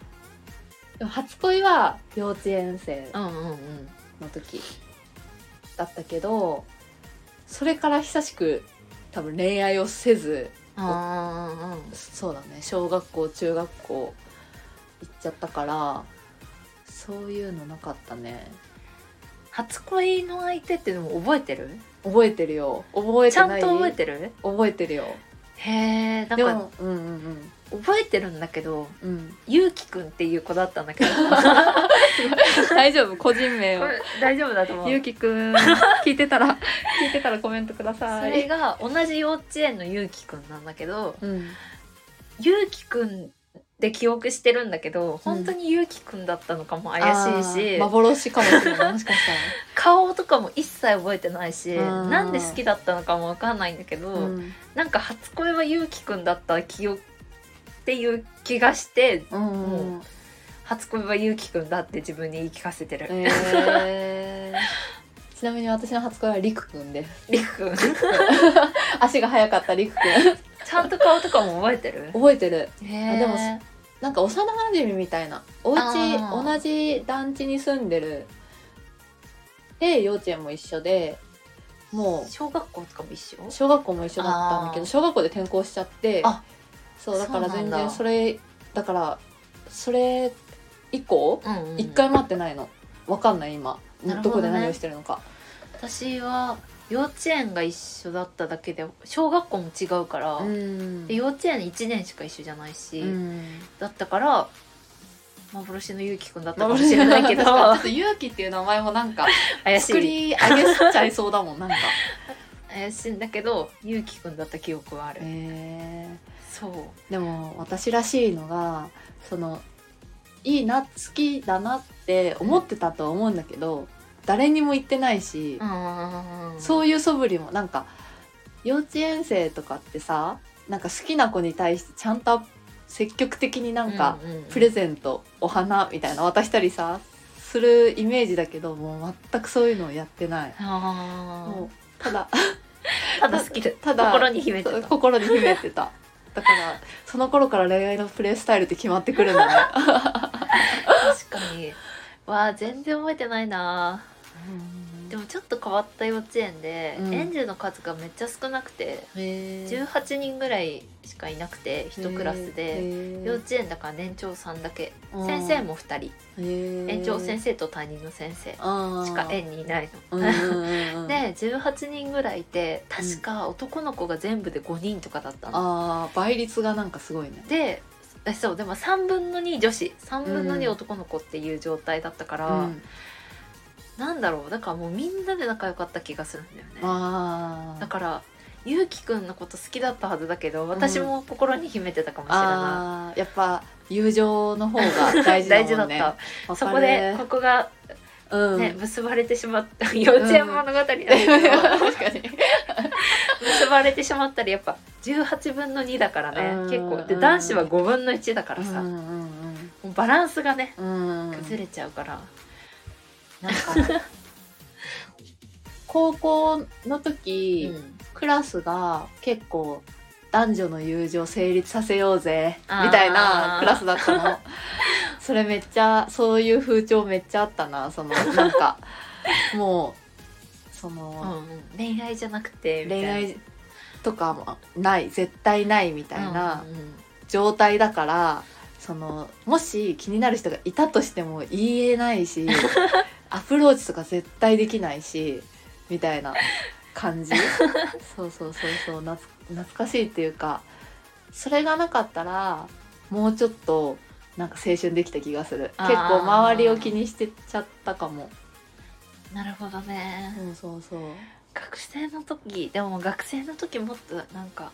S1: でも初恋は幼稚園生
S2: うんうんうん
S1: の時だったけどそれから久しく多分恋愛をせず
S2: あ
S1: そうだね。小学校中学校行っちゃったからそういうのなかったね
S2: 初恋の相手ってでも覚えてる？
S1: 覚えてるよ。覚え
S2: ちゃんと覚えてる？
S1: 覚えてるよ。
S2: へえなんか
S1: でもうんうん
S2: 覚えてるんだけど
S1: うん。うん
S2: ゆうきくんっていう子だったんだけど。
S1: 大丈夫？個人名を。
S2: 大丈夫だと思う。
S1: ゆうきくん聞いてたら聞いてたらコメントくださ
S2: そ
S1: い
S2: れが同じ幼稚園のゆうきくんなんだけど
S1: うん。
S2: ゆうきくんで記憶してるんだけど本当にゆうきくんだったのかも怪しいし、
S1: 幻かもしれないもしかし
S2: 顔とかも一切覚えてないし
S1: うん
S2: なんで好きだったのかもわかんないんだけど、
S1: たら、うん。
S2: なんか初恋はゆうきくんだった記憶っていう気がして
S1: うんうん
S2: 初恋はゆうきくんだって自分に言い聞かせてる、
S1: えー、ちなみに私の初恋はりくくんで。す
S2: りくくん。
S1: 足が速かったりくくん
S2: ちゃんと顔とかも覚えてる？
S1: 覚えてる。
S2: へ
S1: でもなんか幼馴染みたいな。お家同じ団地に住んでる。で幼稚園も一緒でも
S2: 小学校とかも一緒？
S1: う小学校も一緒だったんだけど小学校で転校しちゃって
S2: あ
S1: そうだから全然それだからそれ以降
S2: うんうん
S1: 一回も会ってないの。わかんない今、
S2: ね。
S1: どこで何をしてるのか。
S2: 私は幼稚園が一緒だっただけで小学校も違うから、
S1: ん。
S2: で幼稚園1年しか一緒じゃないし、
S1: うん。
S2: だったから幻のゆうきくんだったかもしれないけど。
S1: ちょっと勇気っていう名前もなんか
S2: 怪し
S1: 作
S2: い
S1: り上げちゃいそうだもんなんか。
S2: 怪しいんだけどゆうきくんだった記憶はある、
S1: え
S2: そう。
S1: ーでも私らしいのがそのいいな好きだなって思ってたとは思うんだけど、誰にも言ってないし、
S2: うん。
S1: そういう素振りもなんか幼稚園生とかってさなんか好きな子に対してちゃんと積極的になんか、プレゼントお花みたいな渡したりさするイメージだけどもう全くそういうのをやってない。
S2: あ
S1: もうただ
S2: ーただ好きで
S1: ただ
S2: 心に秘めてた。
S1: 心に秘めてた。だからその頃から恋愛のプレイスタイルって決まってくるんだね。
S2: 確かに。わあ全然覚えてないなでもちょっと変わった幼稚園で、
S1: うん。
S2: 園児の数がめっちゃ少なくて
S1: へー。
S2: 18人ぐらいしかいなくて1クラスで。幼稚園だから年長さんだけ。
S1: うん。
S2: 先生も2人。園長先生と担任の先生しか園にいないの。
S1: うんうんうんうん。
S2: で18人ぐらいいて確か男の子が全部で5人とかだったの。
S1: あー倍率がなんかすごいね。
S2: でえそうでも3分の2女子。3分の2
S1: うん。
S2: 男の子っていう状態だったから、
S1: うん
S2: なんだろうだからもうみんなで仲良かった気がするんだよね。だからゆうきくんのこと好きだったはずだけど私も心に秘めてたかもしれな
S1: あーやっぱ友情の方が大
S2: い、
S1: 事だ
S2: 大事だった、そこでここが
S1: うん、
S2: ね、結ばれてしまった幼稚園物語だけど、
S1: 確かに。
S2: 結ばれてしまったらやっぱ18分の2だからね。
S1: うん。
S2: 結構で男子は5分の1だからさ、
S1: うん
S2: も
S1: うん
S2: うバランスがね
S1: うんうん。
S2: 崩れちゃうから、
S1: なんか 高校の時、
S2: うん。
S1: クラスが結構男女の友情成立させようぜみたいなクラスだったの。それめっちゃそういう風潮めっちゃあったなそのなんか。もうそ
S2: うん
S1: の、
S2: うん。恋愛じゃなくて
S1: 恋愛とかもない絶対ないみたいな
S2: うんうん。
S1: 状態だからそのもし気になる人がいたとしても言えないし アプローチとか絶対できないしみたいな感じ。そうそうそうそう懐かしいっていうかそれがなかったらもうちょっとなんか青春できた気がする。結構周りを気にしてちゃったかも。
S2: なるほどね。
S1: そうそうそう。
S2: 学生の時でも学生の時もっとなんか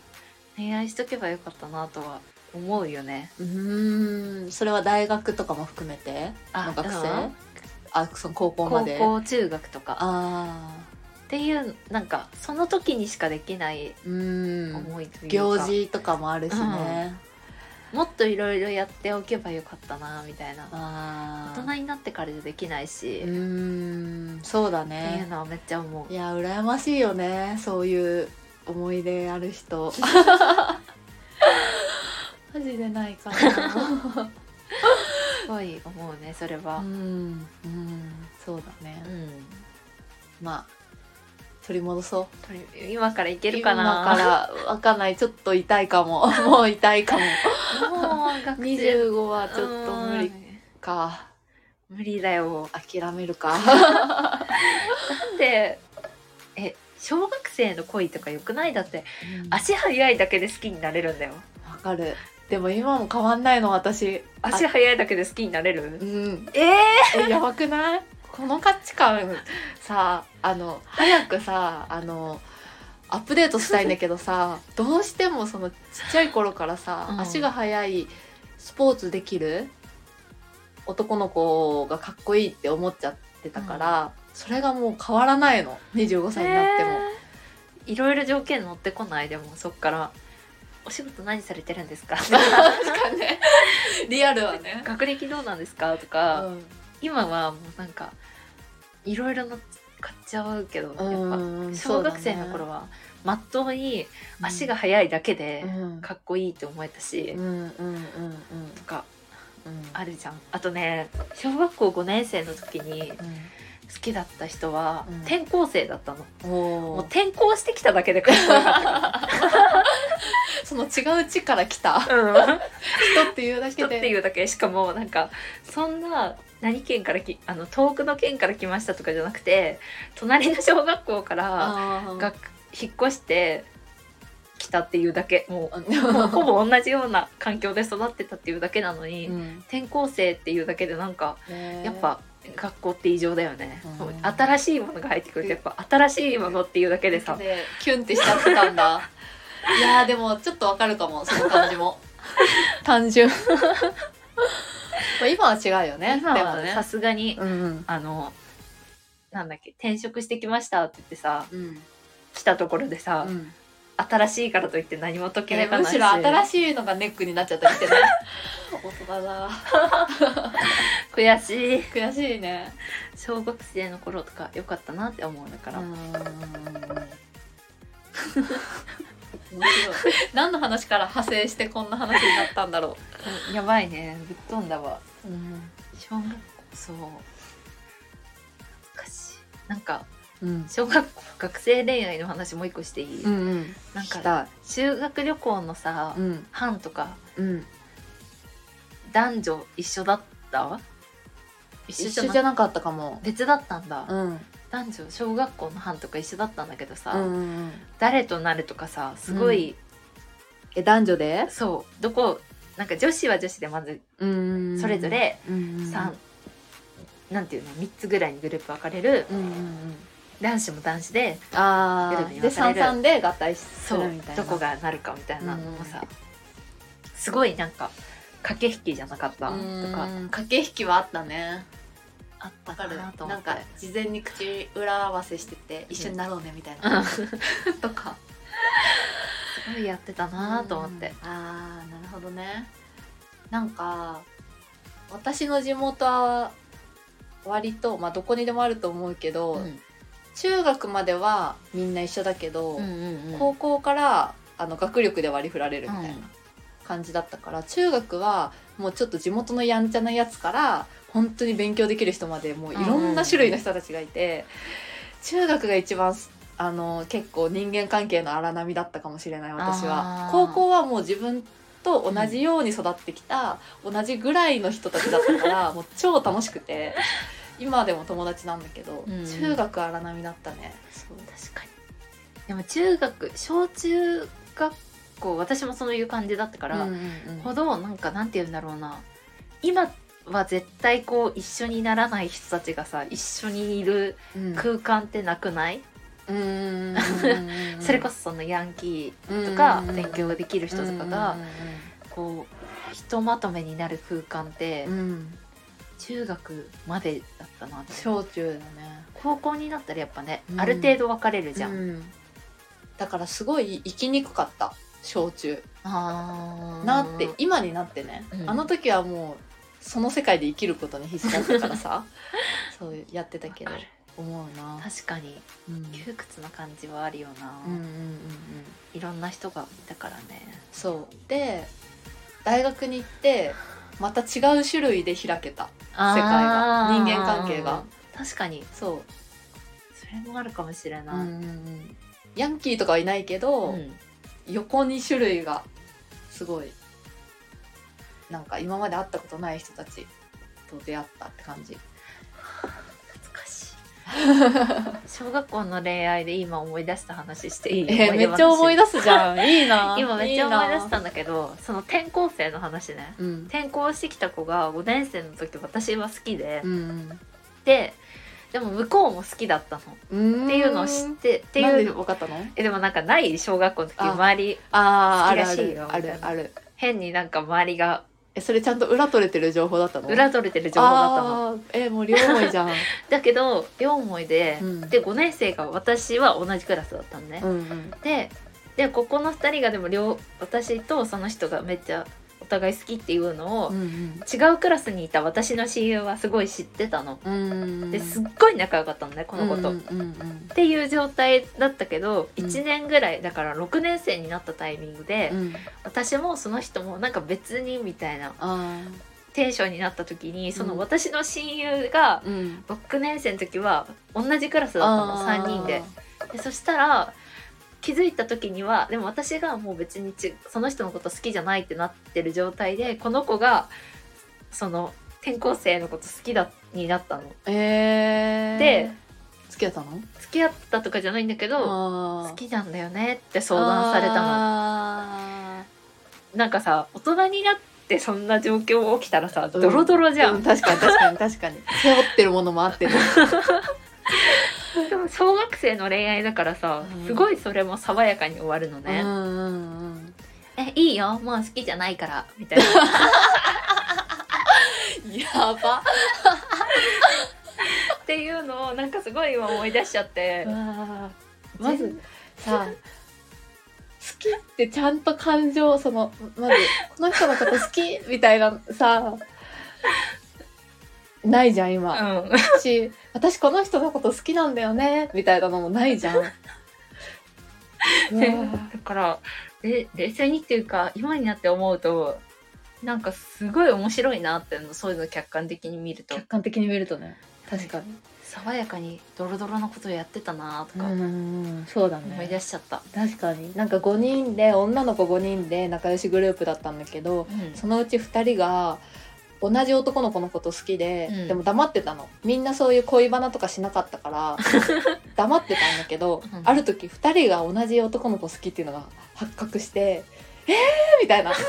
S2: 恋愛しとけばよかったなとは思うよね。
S1: うーん。それは大学とかも含めて？
S2: あ
S1: の学生？
S2: うん
S1: あその高校ま
S2: 高
S1: で
S2: 校中学とか。
S1: あ
S2: っていうなんかその時にしかできない思いというか、
S1: 行事とかもあるしね、
S2: もっといろいろやっておけばよかったなみたいな。
S1: あ
S2: 大人になってからじゃできないし、
S1: うん。そうだ
S2: ていう
S1: ね
S2: のはめっちゃ思う。
S1: いや羨ましいよね。そういう思い出ある人。マジでないかな。
S2: す ごい思うねそれは。
S1: うん、うん、そうだね。
S2: うん、
S1: まあ取り戻そう。
S2: 今からいけるかな？
S1: 今からわかんない。ちょっと痛いかも。もう痛いかも。
S2: もう学生。
S1: 25はちょっと無理
S2: うん。
S1: か
S2: 無理だよ。
S1: 諦めるか。
S2: なんでえ小学生の恋とかよくない？だって足速いだけで好きになれるんだよ。
S1: わかるでも今も変わんないの私。
S2: 足速いだけで好きになれる？
S1: うん。
S2: ええ
S1: えやばくない？この価値観。さあの早くさあのアップデートしたいんだけどさ どうしてもそのちっちゃい頃からさ、
S2: うん。
S1: 足が速いスポーツできる？男の子がかっこいいって思っちゃってたから、それがもう変わらないの。25歳になっても。
S2: いろいろ条件乗ってこない？でもそっからお仕事何されてるんですか？
S1: 確かねリアルはね。
S2: 学歴どうなんですか？とか、
S1: うん。
S2: 今はもうなんかいろいろ乗っかっちゃうけど、やっ
S1: うん
S2: ぱ小学生の頃はまっとうに足が速いだけで
S1: うん。
S2: かっこいいって思えたし、とか
S1: うん。
S2: あるじゃん。あとね小学校5年生の時に好きだった人は
S1: うん。
S2: 転校生だったの、
S1: うん、
S2: もう転校してきただけでかっこよかったか
S1: その違う地から来た
S2: ら、うん、
S1: 人っていうだけ
S2: 人
S1: で
S2: っていうだけ。しかもなんかそんな何県からきあの遠くの県から来ましたとかじゃなくて隣の小学校から
S1: あー。
S2: 学引っ越して来たっていうだけ。もう もう
S1: あ
S2: ほぼ同じような環境で育ってたっていうだけなのに、
S1: うん。
S2: 転校生っていうだけでなんか
S1: ね
S2: やっぱ学校って異常だよね、
S1: うん。
S2: 新しいものが入ってくるとやっぱ新しいものっていうだけでさ。
S1: でキュンってしちゃってたんだ いやーでもちょっとわかるかもその感じも。単純。まあ今は違うよね。
S2: 今はさすがに、
S1: うんうん。
S2: あのなんだっけ転職してきましたって言ってさ
S1: うん。
S2: 来たところでさ、
S1: うん。
S2: 新しいからといって何もときめ
S1: え
S2: かないし。
S1: むしろ新しいのがネックになっちゃったりしてね大人だ。
S2: 悔しい。
S1: 悔しいね。
S2: 小学生の頃とか良かったなって思うだから、
S1: うん面白い。何の話から派生してこんな話になったんだろ
S2: う。んやばいね。ぶっ飛んだわ。
S1: う、うん。
S2: 小学校。そう。懐かしいなんか
S1: うん。
S2: 小学校学生恋愛の話もう一個していい、
S1: うんうん。
S2: なんか修学旅行のさ、
S1: うん。
S2: 班とか
S1: うん。
S2: 男女一緒だった？一緒
S1: 一
S2: じゃな
S1: 緒じゃなかったかも。
S2: 別だったんだ、
S1: うん
S2: 男女小学校の班とか一緒だったんだけどさ、
S1: うんうん
S2: 誰となるとかさすごい、
S1: え男女で？
S2: そう。どこなんか女子は女子でまず
S1: うん
S2: それぞれ
S1: 3
S2: 3、なんていうの3つぐらいにグループ分かれる
S1: うんうんうん。
S2: 男子も男子で
S1: ああで三三で合体す
S2: そう
S1: るみたいな。
S2: どこがなるかみたいなのもさ、すごいなんか駆け引きじゃなかったとか。
S1: うん。駆け引きはあったね
S2: あった
S1: わかる
S2: なと思って。
S1: なんか事前に口裏合わせしてて一緒になろうねみたいな、
S2: うん。す
S1: とか。
S2: ごいやってたなと思って。
S1: うん。ああなるほどね。なんか私の地元は割とまあどこにでもあると思うけど、
S2: うん。
S1: 中学まではみんな一緒だけど、
S2: うんうんうん。
S1: 高校からあの学力で割り振られるみたいな感じだったから、中学はもうちょっと地元のやんちゃなやつから本当に勉強できる人までもういろんな種類の人たちがいて、中学が一番あの結構人間関係の荒波だったかもしれない私は。高校はもう自分と同じように育ってきた、同じぐらいの人たちだったから もう超楽しくて今でも友達なんだけど、
S2: うん。
S1: 中学荒波だったね。そう。
S2: 確かに。でも中学小中学校私もそういう感じだったから、
S1: うんうん。
S2: ほどなんかなんて言うんだろうな。今は絶対こう一緒にならない人たちがさ一緒にいる
S1: うん。
S2: 空間ってなくない、
S1: うん。
S2: それこそそのヤンキーとか
S1: うん。
S2: 勉強ができる人とかが
S1: うん。
S2: こうひとまとめになる空間って中学までだったなって。
S1: 小中だね。
S2: 高校になったらやっぱね、
S1: うん。
S2: ある程度分かれるじゃん、
S1: うん。だからすごい生きにくかった小中。
S2: あー。
S1: なって今になってね、
S2: うん。
S1: あの時はもうその世界で生きることに必死だったからさ。そうやってたけど。思うな、
S2: 確かに。
S1: うん、
S2: 窮屈な感じはあるよな、
S1: うんうんうんうん。
S2: いろんな人がいたからね。
S1: そう。で大学に行ってまた違う種類で開けた。
S2: 世
S1: 界が。人間関係が。
S2: 確かに。
S1: そ
S2: それもあるかもしれ
S1: う、
S2: ない、
S1: うんうんうん。ヤンキーとかはいないけど、
S2: うん。
S1: 横に種類がすごいなんか今まで会ったことない人たちと出会ったって感じ。
S2: 懐かしい小学校の恋愛で今思い出した話していい？
S1: えーめっちゃ思い
S2: 出
S1: 出すじゃん。いいな。
S2: 今めっちゃ思い出した
S1: ん
S2: んだけどその転校生の話ね。
S1: うん。
S2: 転校してきた子が5年生の時私は好きで、
S1: うん
S2: ででも向こうも好きだったの。
S1: うん
S2: っていうのを知ってっていう
S1: 分かったの？
S2: えでもなんかない小学校の時
S1: あ
S2: 周り。
S1: ああある。あるある。
S2: 変になんか周りが
S1: えそれちゃんと裏取れてる情報だったの？
S2: 裏取れてる情報だったの。
S1: あーえもう両思いじゃん。
S2: だけど両思いで、
S1: うん。
S2: で5年生が私は同じクラスだったのね、
S1: うんうん。
S2: ででここの2人がでも両私とその人がめっちゃお互い好きっていうのを、
S1: うん
S2: 違うクラスにいた私の親友はすごい知ってたの。
S1: うんうん
S2: ですっごい仲良かったのねこの子と。
S1: うんうんうん
S2: っていう状態だったけど
S1: うん。
S2: 1年ぐらいだから6年生になったタイミングで、
S1: うん。
S2: 私もその人もなんか別にみたいな
S1: あ
S2: テンションになった時にその
S1: うん
S2: 私の親友が
S1: ーうん。
S2: 6年生の時は同じクラスだったの3人で。でそしたら気づいた時にはでも私がもう別にちその人のこと好きじゃないってなってる状態でこの子がその転校生のこと好きだになったの。
S1: えー、
S2: で
S1: 付き合ったの？
S2: 付き合ったとかじゃないんだけど
S1: 好
S2: 好きなんだよねって相談されたの。
S1: の
S2: なんかさ大人になってそんな状況起きたらさドロドロじゃん。
S1: う確かに確かに確かに。背負ってるものもあってね
S2: でも小学生の恋愛だからさ
S1: うん。
S2: すごいそれも爽やかに終わるのね。
S1: うんうんうん。
S2: えいいよ。もう好きじゃないから。みたいな。
S1: やば。
S2: っていうのをなんかすごい今思い出しちゃって。
S1: まずさ好きってちゃんと感情そのまずこの人のこと好き？みたいなさないじゃん
S2: う
S1: 今、
S2: ん。
S1: し私この人のこと好きなんだよねみたいなのもないじゃん。
S2: だからで冷静にっていうか今になって思うとなんかすごい面白いなっていうのそういうの客観的に見ると。
S1: 客観的に見るとね。確かに。
S2: 爽やかにドロドロなことをやってたなとか。
S1: うんそうだ
S2: 思い出しちゃった。
S1: 確かに。なんか5人で女の子5人で仲良しグループだったんだけど
S2: うん。
S1: そのうち2人が同じ男の子のこと好きで、
S2: うん。
S1: でも黙ってたの。みんなそういう恋バナとかしなかったから 黙ってたんだけど、
S2: うん。
S1: ある時2人が同じ男の子好きっていうのが発覚して「えー!」みたいな。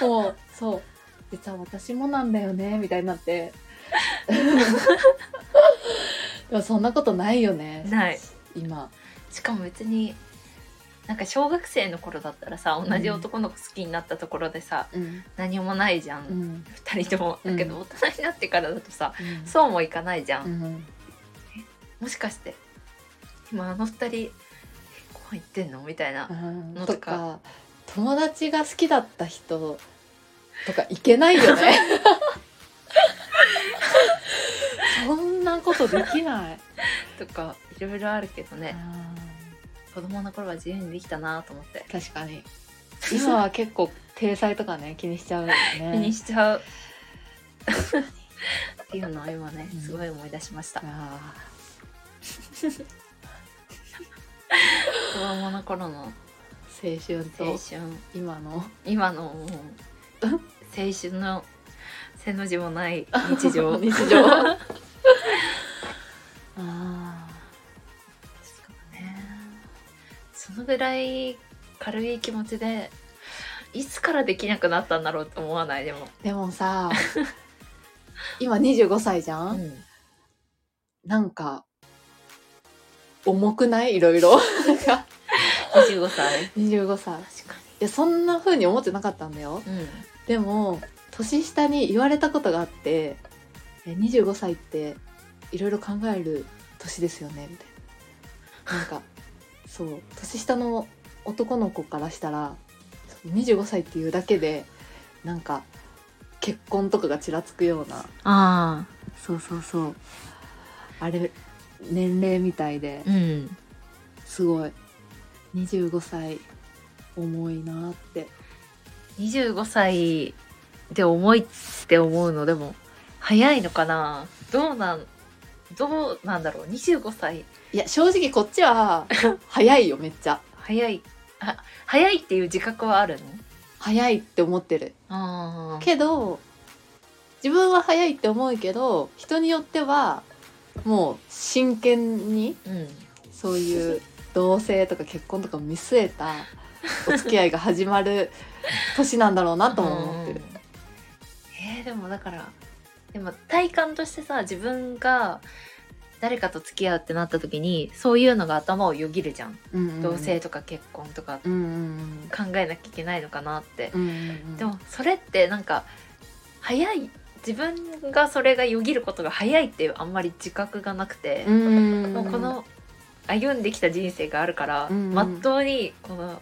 S1: もうそう。実は私もなんだよね。みたいになって。でもそんなことないよね。
S2: ない。
S1: 今。
S2: しかも別になんか小学生の頃だったらさ同じ男の子好きになったところでさ、
S1: うん。
S2: 何もないじゃん、
S1: うん。
S2: 二人とも。だけど、
S1: うん。
S2: 大人になってからだとさ
S1: うん。
S2: そうもいかないじゃん、
S1: うん。
S2: もしかして今あの二人えご飯行ってんの？みたいな、
S1: うん。
S2: のとか。
S1: とか友達が好きだった人とかいけないよね。そんなことできない、
S2: とかいろいろあるけどね子供の頃は自由にできたなと思って。
S1: 確かに。今は結構体裁とかね 気にしちゃうよね。
S2: 気にしちゃう。っていうのを今ね
S1: うん。
S2: すごい思い出しました、
S1: あ
S2: 子供の頃の
S1: ー青春と
S2: 青春。
S1: 今の
S2: 今の。も う青春の背の字もない日常。
S1: 日常。あ
S2: のぐらい軽い気持ちでいつからできなくなったんだろうと思わない？でも、
S1: でもさ 今25歳じゃん、
S2: うん、
S1: なんか重くない？いろいろ。
S2: 25歳。
S1: 25歳。い
S2: 確か
S1: やそんな風に思ってなかったんだよ。
S2: に、うん、
S1: でも年下に言われたことがあって「え25歳っていろいろ考える年ですよね」みたいな。なんかそう年下の男の子からしたら25歳っていうだけでなんか結婚とかがちらつくような
S2: あ
S1: そうそうそう。あれ年齢みたいで
S2: あうん。
S1: すごい。25歳重いなって。
S2: 25歳で重いって思うのでも早いのかな？どうなんどうなんだろう？25歳
S1: いや正直こっちは 早いよめっちゃ。
S2: 早い。あ早いっていう自覚はあるの？
S1: 早いって思ってる。
S2: あ
S1: けど自分は早いって思うけど人によってはもう真剣に
S2: うん。
S1: そういう同棲とか結婚とかを見据えた お付き合いが始まる年なんだろうなとも思ってる。
S2: うん。えーでもだからでも体感としてさ自分が誰かと付き合うってなった時にそういうのが頭をよぎるじゃん、
S1: うんうんうん。
S2: 同棲とか結婚とか。
S1: うんうん
S2: 考えなきゃいけないのかなって、
S1: うんうんうん
S2: でもそれってなんか早い自分がそれがよぎることが早いっていうあんまり自覚がなくて、
S1: うん
S2: もうこの歩んできた人生があるから、
S1: うんうん
S2: まっとうにこの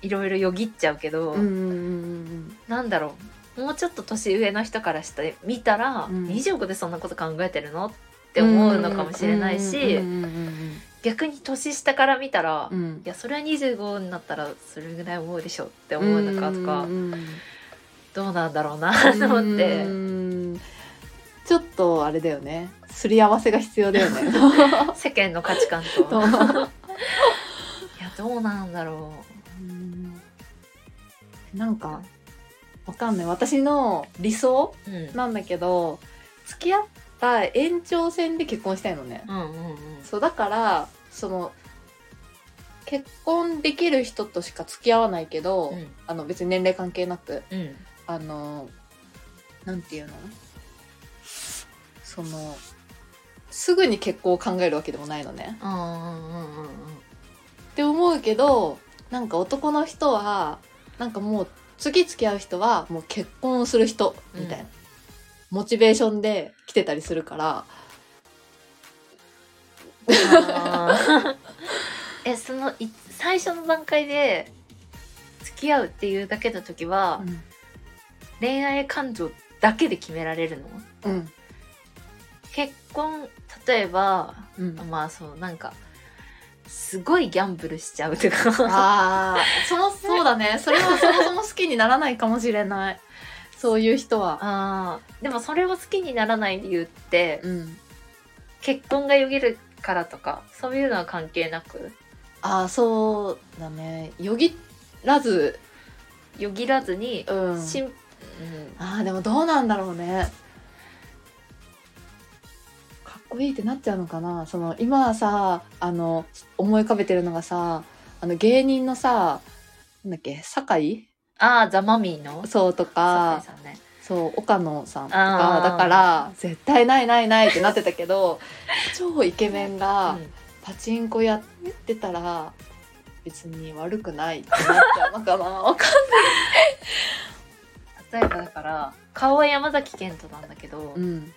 S2: いろいろよぎっちゃうけど、
S1: うんうんうん
S2: なんだろう。もうちょっと年上の人からして見たら、
S1: うん。
S2: 25でそんなこと考えてるの？って思うのかもしれないし、
S1: うんうん
S2: 逆に年下から見たら、い
S1: うん。うん
S2: やそれは25になったらそれぐらい思うでしょって思うのかとか、
S1: うんうん
S2: どうなんだろうなと思って。
S1: うん。ちょっとあれだよね。すり合わせが必要だよね。
S2: 世間の価値観と。
S1: と
S2: いやどうなんだろ
S1: う。ん。なんかわかんない。私の理想
S2: う、うん、
S1: なんだけど付き合った延長線で結婚したいのね。
S2: うんうんうん。
S1: そうだからその結婚できる人としか付き合わないけど、
S2: うん。
S1: あの別に年齢関係なく
S2: うん。
S1: あのなんていうの？そのすぐに結婚を考えるわけでもないのね。
S2: うんうんうんうん
S1: って思うけどなんか男の人はなんかもう次付き合う人はもう結婚をする人みたいな、モチベーションで来てたりするから。
S2: えそのい最初の段階で付き合うっていうだけの時は、恋愛感情だけで決められるの？
S1: うん。
S2: 結婚例えば
S1: うん。
S2: まあそうなんかすごいギャンブルしちゃうとか。
S1: ああそのそうだね。それはそもそも好きにならないかもしれないそういう人は。
S2: あー。でもそれを好きにならない理由って
S1: うん。
S2: 結婚がよぎるからとかそういうのは関係なく？
S1: ああそうだね。よぎらず。
S2: よぎらずに、
S1: うん。
S2: しんうん。
S1: ああでもどうなんだろうね。かっこいいってなっちゃうのかな。その今はさあの思い浮かべてるのがさあの芸人のさなんだっけ酒井
S2: ああザ・マミーの？
S1: そうとか
S2: ね。
S1: そう岡野さんとかだから絶対ないないないってなってたけど 超イケメンが
S2: うん
S1: パチンコやってたら別に悪くないってなっちゃう。のかなわかん
S2: 例えばだから顔は山崎賢人なんだけど、
S1: うん。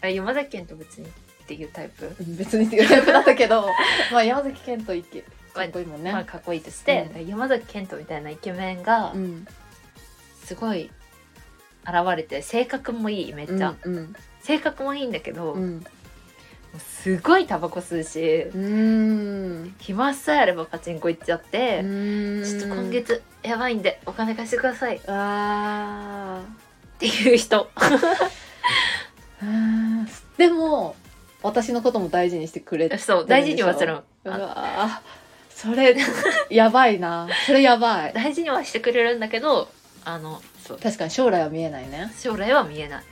S2: あ山崎賢人別にっていうタイプ、
S1: 別にっていうタイプだったけど まあ山崎賢人いけかっこいいもんね、
S2: まあかっこいいとして、山崎賢人みたいなイケメンが
S1: うん。
S2: すごい現れて性格もいいめっちゃ、
S1: うん
S2: 性格もいいんだけど、も
S1: うん。
S2: うすごいタバコ吸うし
S1: うん。
S2: 暇さえあればパチンコ行っちゃって、
S1: うん。
S2: ちょっと今月やばいんでお金貸してください。っ
S1: あ
S2: ていう人。
S1: ーでも私のことも大事にしてくれて
S2: そう大事にはする。
S1: うわーそれやばいな。それやばい。
S2: 大事にはしてくれるんだけどあのそう。
S1: 確かに将来は見えないね。
S2: 将来は見えない。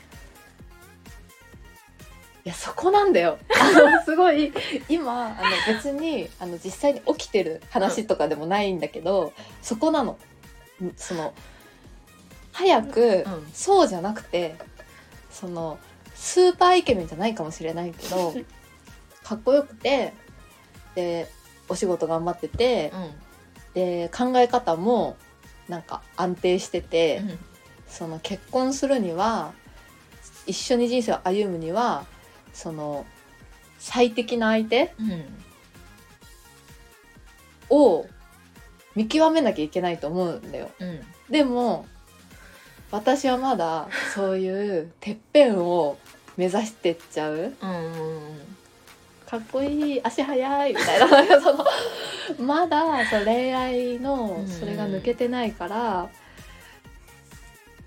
S1: やそこなんだよ。あ のすごい今あの別にあの実際に起きてる話とかでもないんだけど、そこなの。んその早く、
S2: うん。
S1: そうじゃなくてそのスーパーイケメンじゃないかもしれないけど かっこよくてでお仕事頑張ってて、で考え方もなんか安定してて、その結婚するには一緒に人生を歩むにはその最適な相手
S2: うん。うん
S1: を見極めなきゃいけないと思うんだよ。
S2: うん。
S1: でも私はまだそういう てっぺんを目指してっちゃう。
S2: うんうん
S1: かっこいい足速いみたいな なんかそのまだその恋愛のそれが抜けてないから、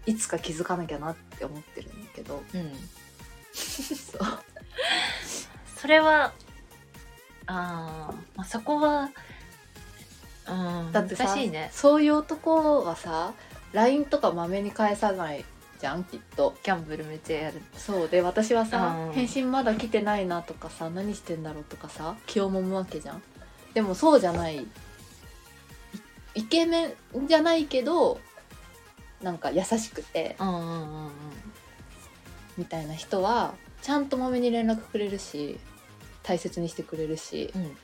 S1: いつか気づかなきゃなって思ってるんだけど。
S2: うん。
S1: そう
S2: それはあー、まあそこはうん
S1: だってさ
S2: 難しいね。
S1: そういう男はさ LINE とかまめに返さないじゃんきっと。
S2: ギャンブルめっちゃやる。
S1: そうで私はさ
S2: うん。
S1: 返信まだ来てないなとかさ何してんだろうとかさ気をもむわけじゃん。でもそうじゃない。いイケメンじゃないけどなんか優しくて
S2: うんうんうんうん。
S1: みたいな人はちゃんとまめに連絡くれるし大切にしてくれるし
S2: うん。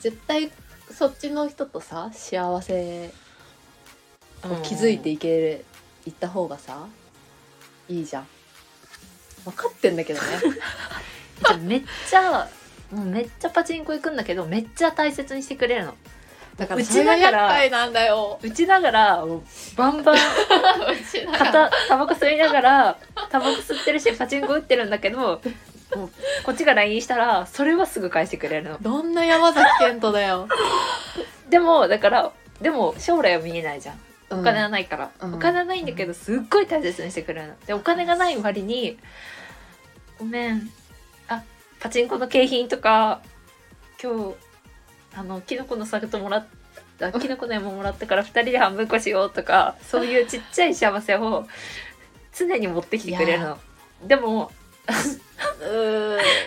S1: 絶対そっちの人とさ幸せを築いていけいった方がさいいじゃん。分かってんだけどね。
S2: めっちゃもうめっちゃパチンコ行くんだけどめっちゃ大切にしてくれるの。
S1: だから
S2: うちだから
S1: なんだよ。
S2: 打ちながらバンバン肩タバコ吸いながらタバコ吸ってるしパチンコ打ってるんだけどもうこっちが LINE したらそれはすぐ返してくれるの。
S1: どんな山崎賢人だよ、
S2: でもだからでも将来は見えないじゃんお金はないから、
S1: うん。
S2: お金はないんだけどすっごい大切にしてくれるの。でお金がない割に「ごめん。あパチンコの景品とか今日あのキノコのサクトもらった キノコの山もらったから2人で半分こしよう」とかそういうちっちゃい幸せを常に持ってきてくれるの。でも
S1: う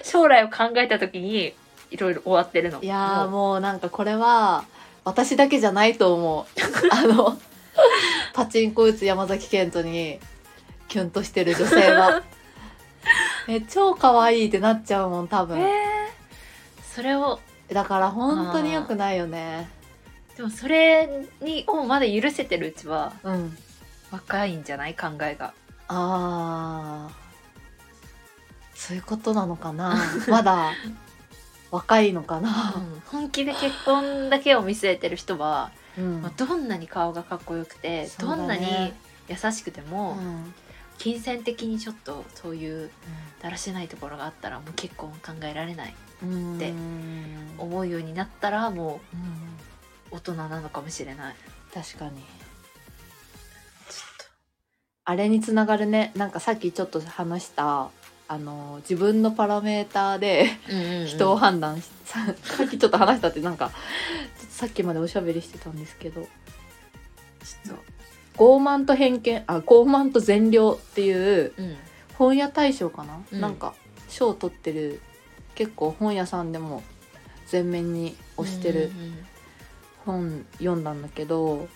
S2: 将来を考えた時にいろいろ終わってるの。
S1: いや
S2: もう
S1: なんかこれは私だけじゃないと思う。あの パチンコ打つ山崎賢人にキュンとしてる女性は。え超可愛いってなっちゃうもん多分、
S2: えー。それを
S1: だから本当に良くないよね。
S2: でもそれにをまだ許せてるうちは
S1: うん。
S2: 若いんじゃない考えが。
S1: あー。そういうことなのかな。まだ 若いのかな、
S2: 本気で結婚だけを見据えてる人は、
S1: うん。
S2: まあ、どんなに顔がかっこよくて、
S1: ね。
S2: どんなに優しくても、
S1: うん。
S2: 金銭的にちょっとそういうだらしないところがあったらもう結婚考えられない
S1: うん
S2: で
S1: うん。
S2: 思うようになったらも
S1: う
S2: 大人なのかもしれない。
S1: 確かに。
S2: ちょ
S1: あれにつながるね。なんかさっきちょっと話したあの自分のパラメーターで人を判断し、ささっきちょっと話したってなんかちょっとさっきまでおしゃべりしてたんですけど
S2: ちょっ
S1: 傲慢と偏見あ傲慢と善良っていう
S2: とうん
S1: 本屋大賞かな、
S2: うん。
S1: なんか賞を取ってる結構本屋さんでも全面に推してる本読んだんだけど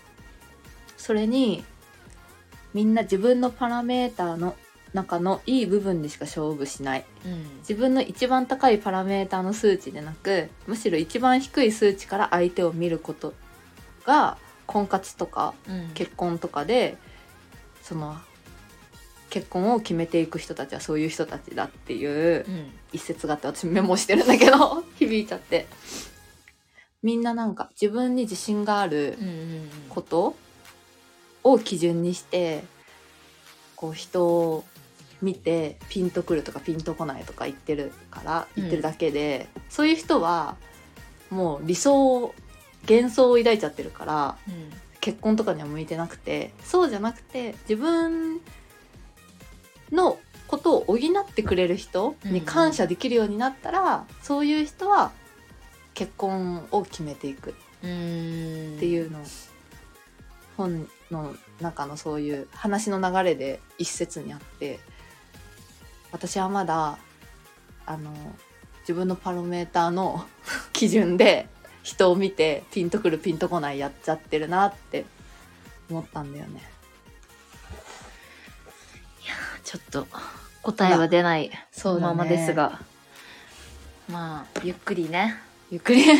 S1: それにみんな自分のパラメーターの中のいい部分でしか勝負しない。
S2: うん。
S1: 自分の一番高いパラメーターの数値でなくむしろ一番低い数値から相手を見ることが婚活とか
S2: うん。
S1: 結婚とかでその結婚を決めていく人たちはそういう人たちだっていう
S2: うん。
S1: 一節があって私メモしてるんだけど 響いちゃって。みんななんか自分に自信がある
S2: うんうん。
S1: ことを基準にしてこう人を見てピンとくるとかピンとこないとか言ってるから言ってるだけで、そういう人はもう理想幻想を抱いちゃってるから
S2: うん。
S1: 結婚とかには向いてなくてそうじゃなくて自分のことを補ってくれる人に感謝できるようになったら、そういう人は結婚を決めていく。
S2: うん。
S1: っていうの。を本の中のそういう話の流れで一節にあって私はまだあの自分のパロメーターの 基準で人を見てピンとくるピンとこないやっちゃってるなって思ったんだよね。
S2: ちょっと答えは出ないままですが、まあゆっくりね。
S1: ゆっくり。
S2: ゆっ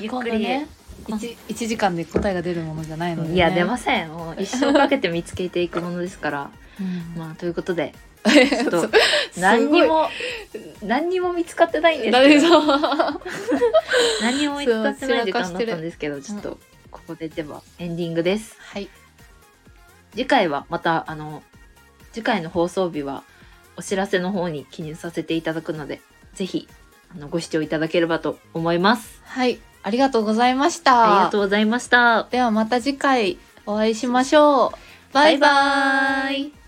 S1: 今
S2: くり、
S1: 度ね 1, 1時間で答えが出るものじゃないので、ね、
S2: いや出ません。もう一生かけて見つけていくものですから。
S1: うん。
S2: まあということで 何にも何にも見つかってないんですけど。何にも。見つかってない時間だったんですけどちょっとここでではエンディングです。
S1: はい。
S2: 次回はまたあの次回の放送日はお知らせの方に記入させていただくのでぜひあのご視聴いただければと思います。
S1: はい。ありがとうございました。
S2: ありがとうございました。
S1: ではまた次回お会いしましょう。バイバイ。
S2: バイバイ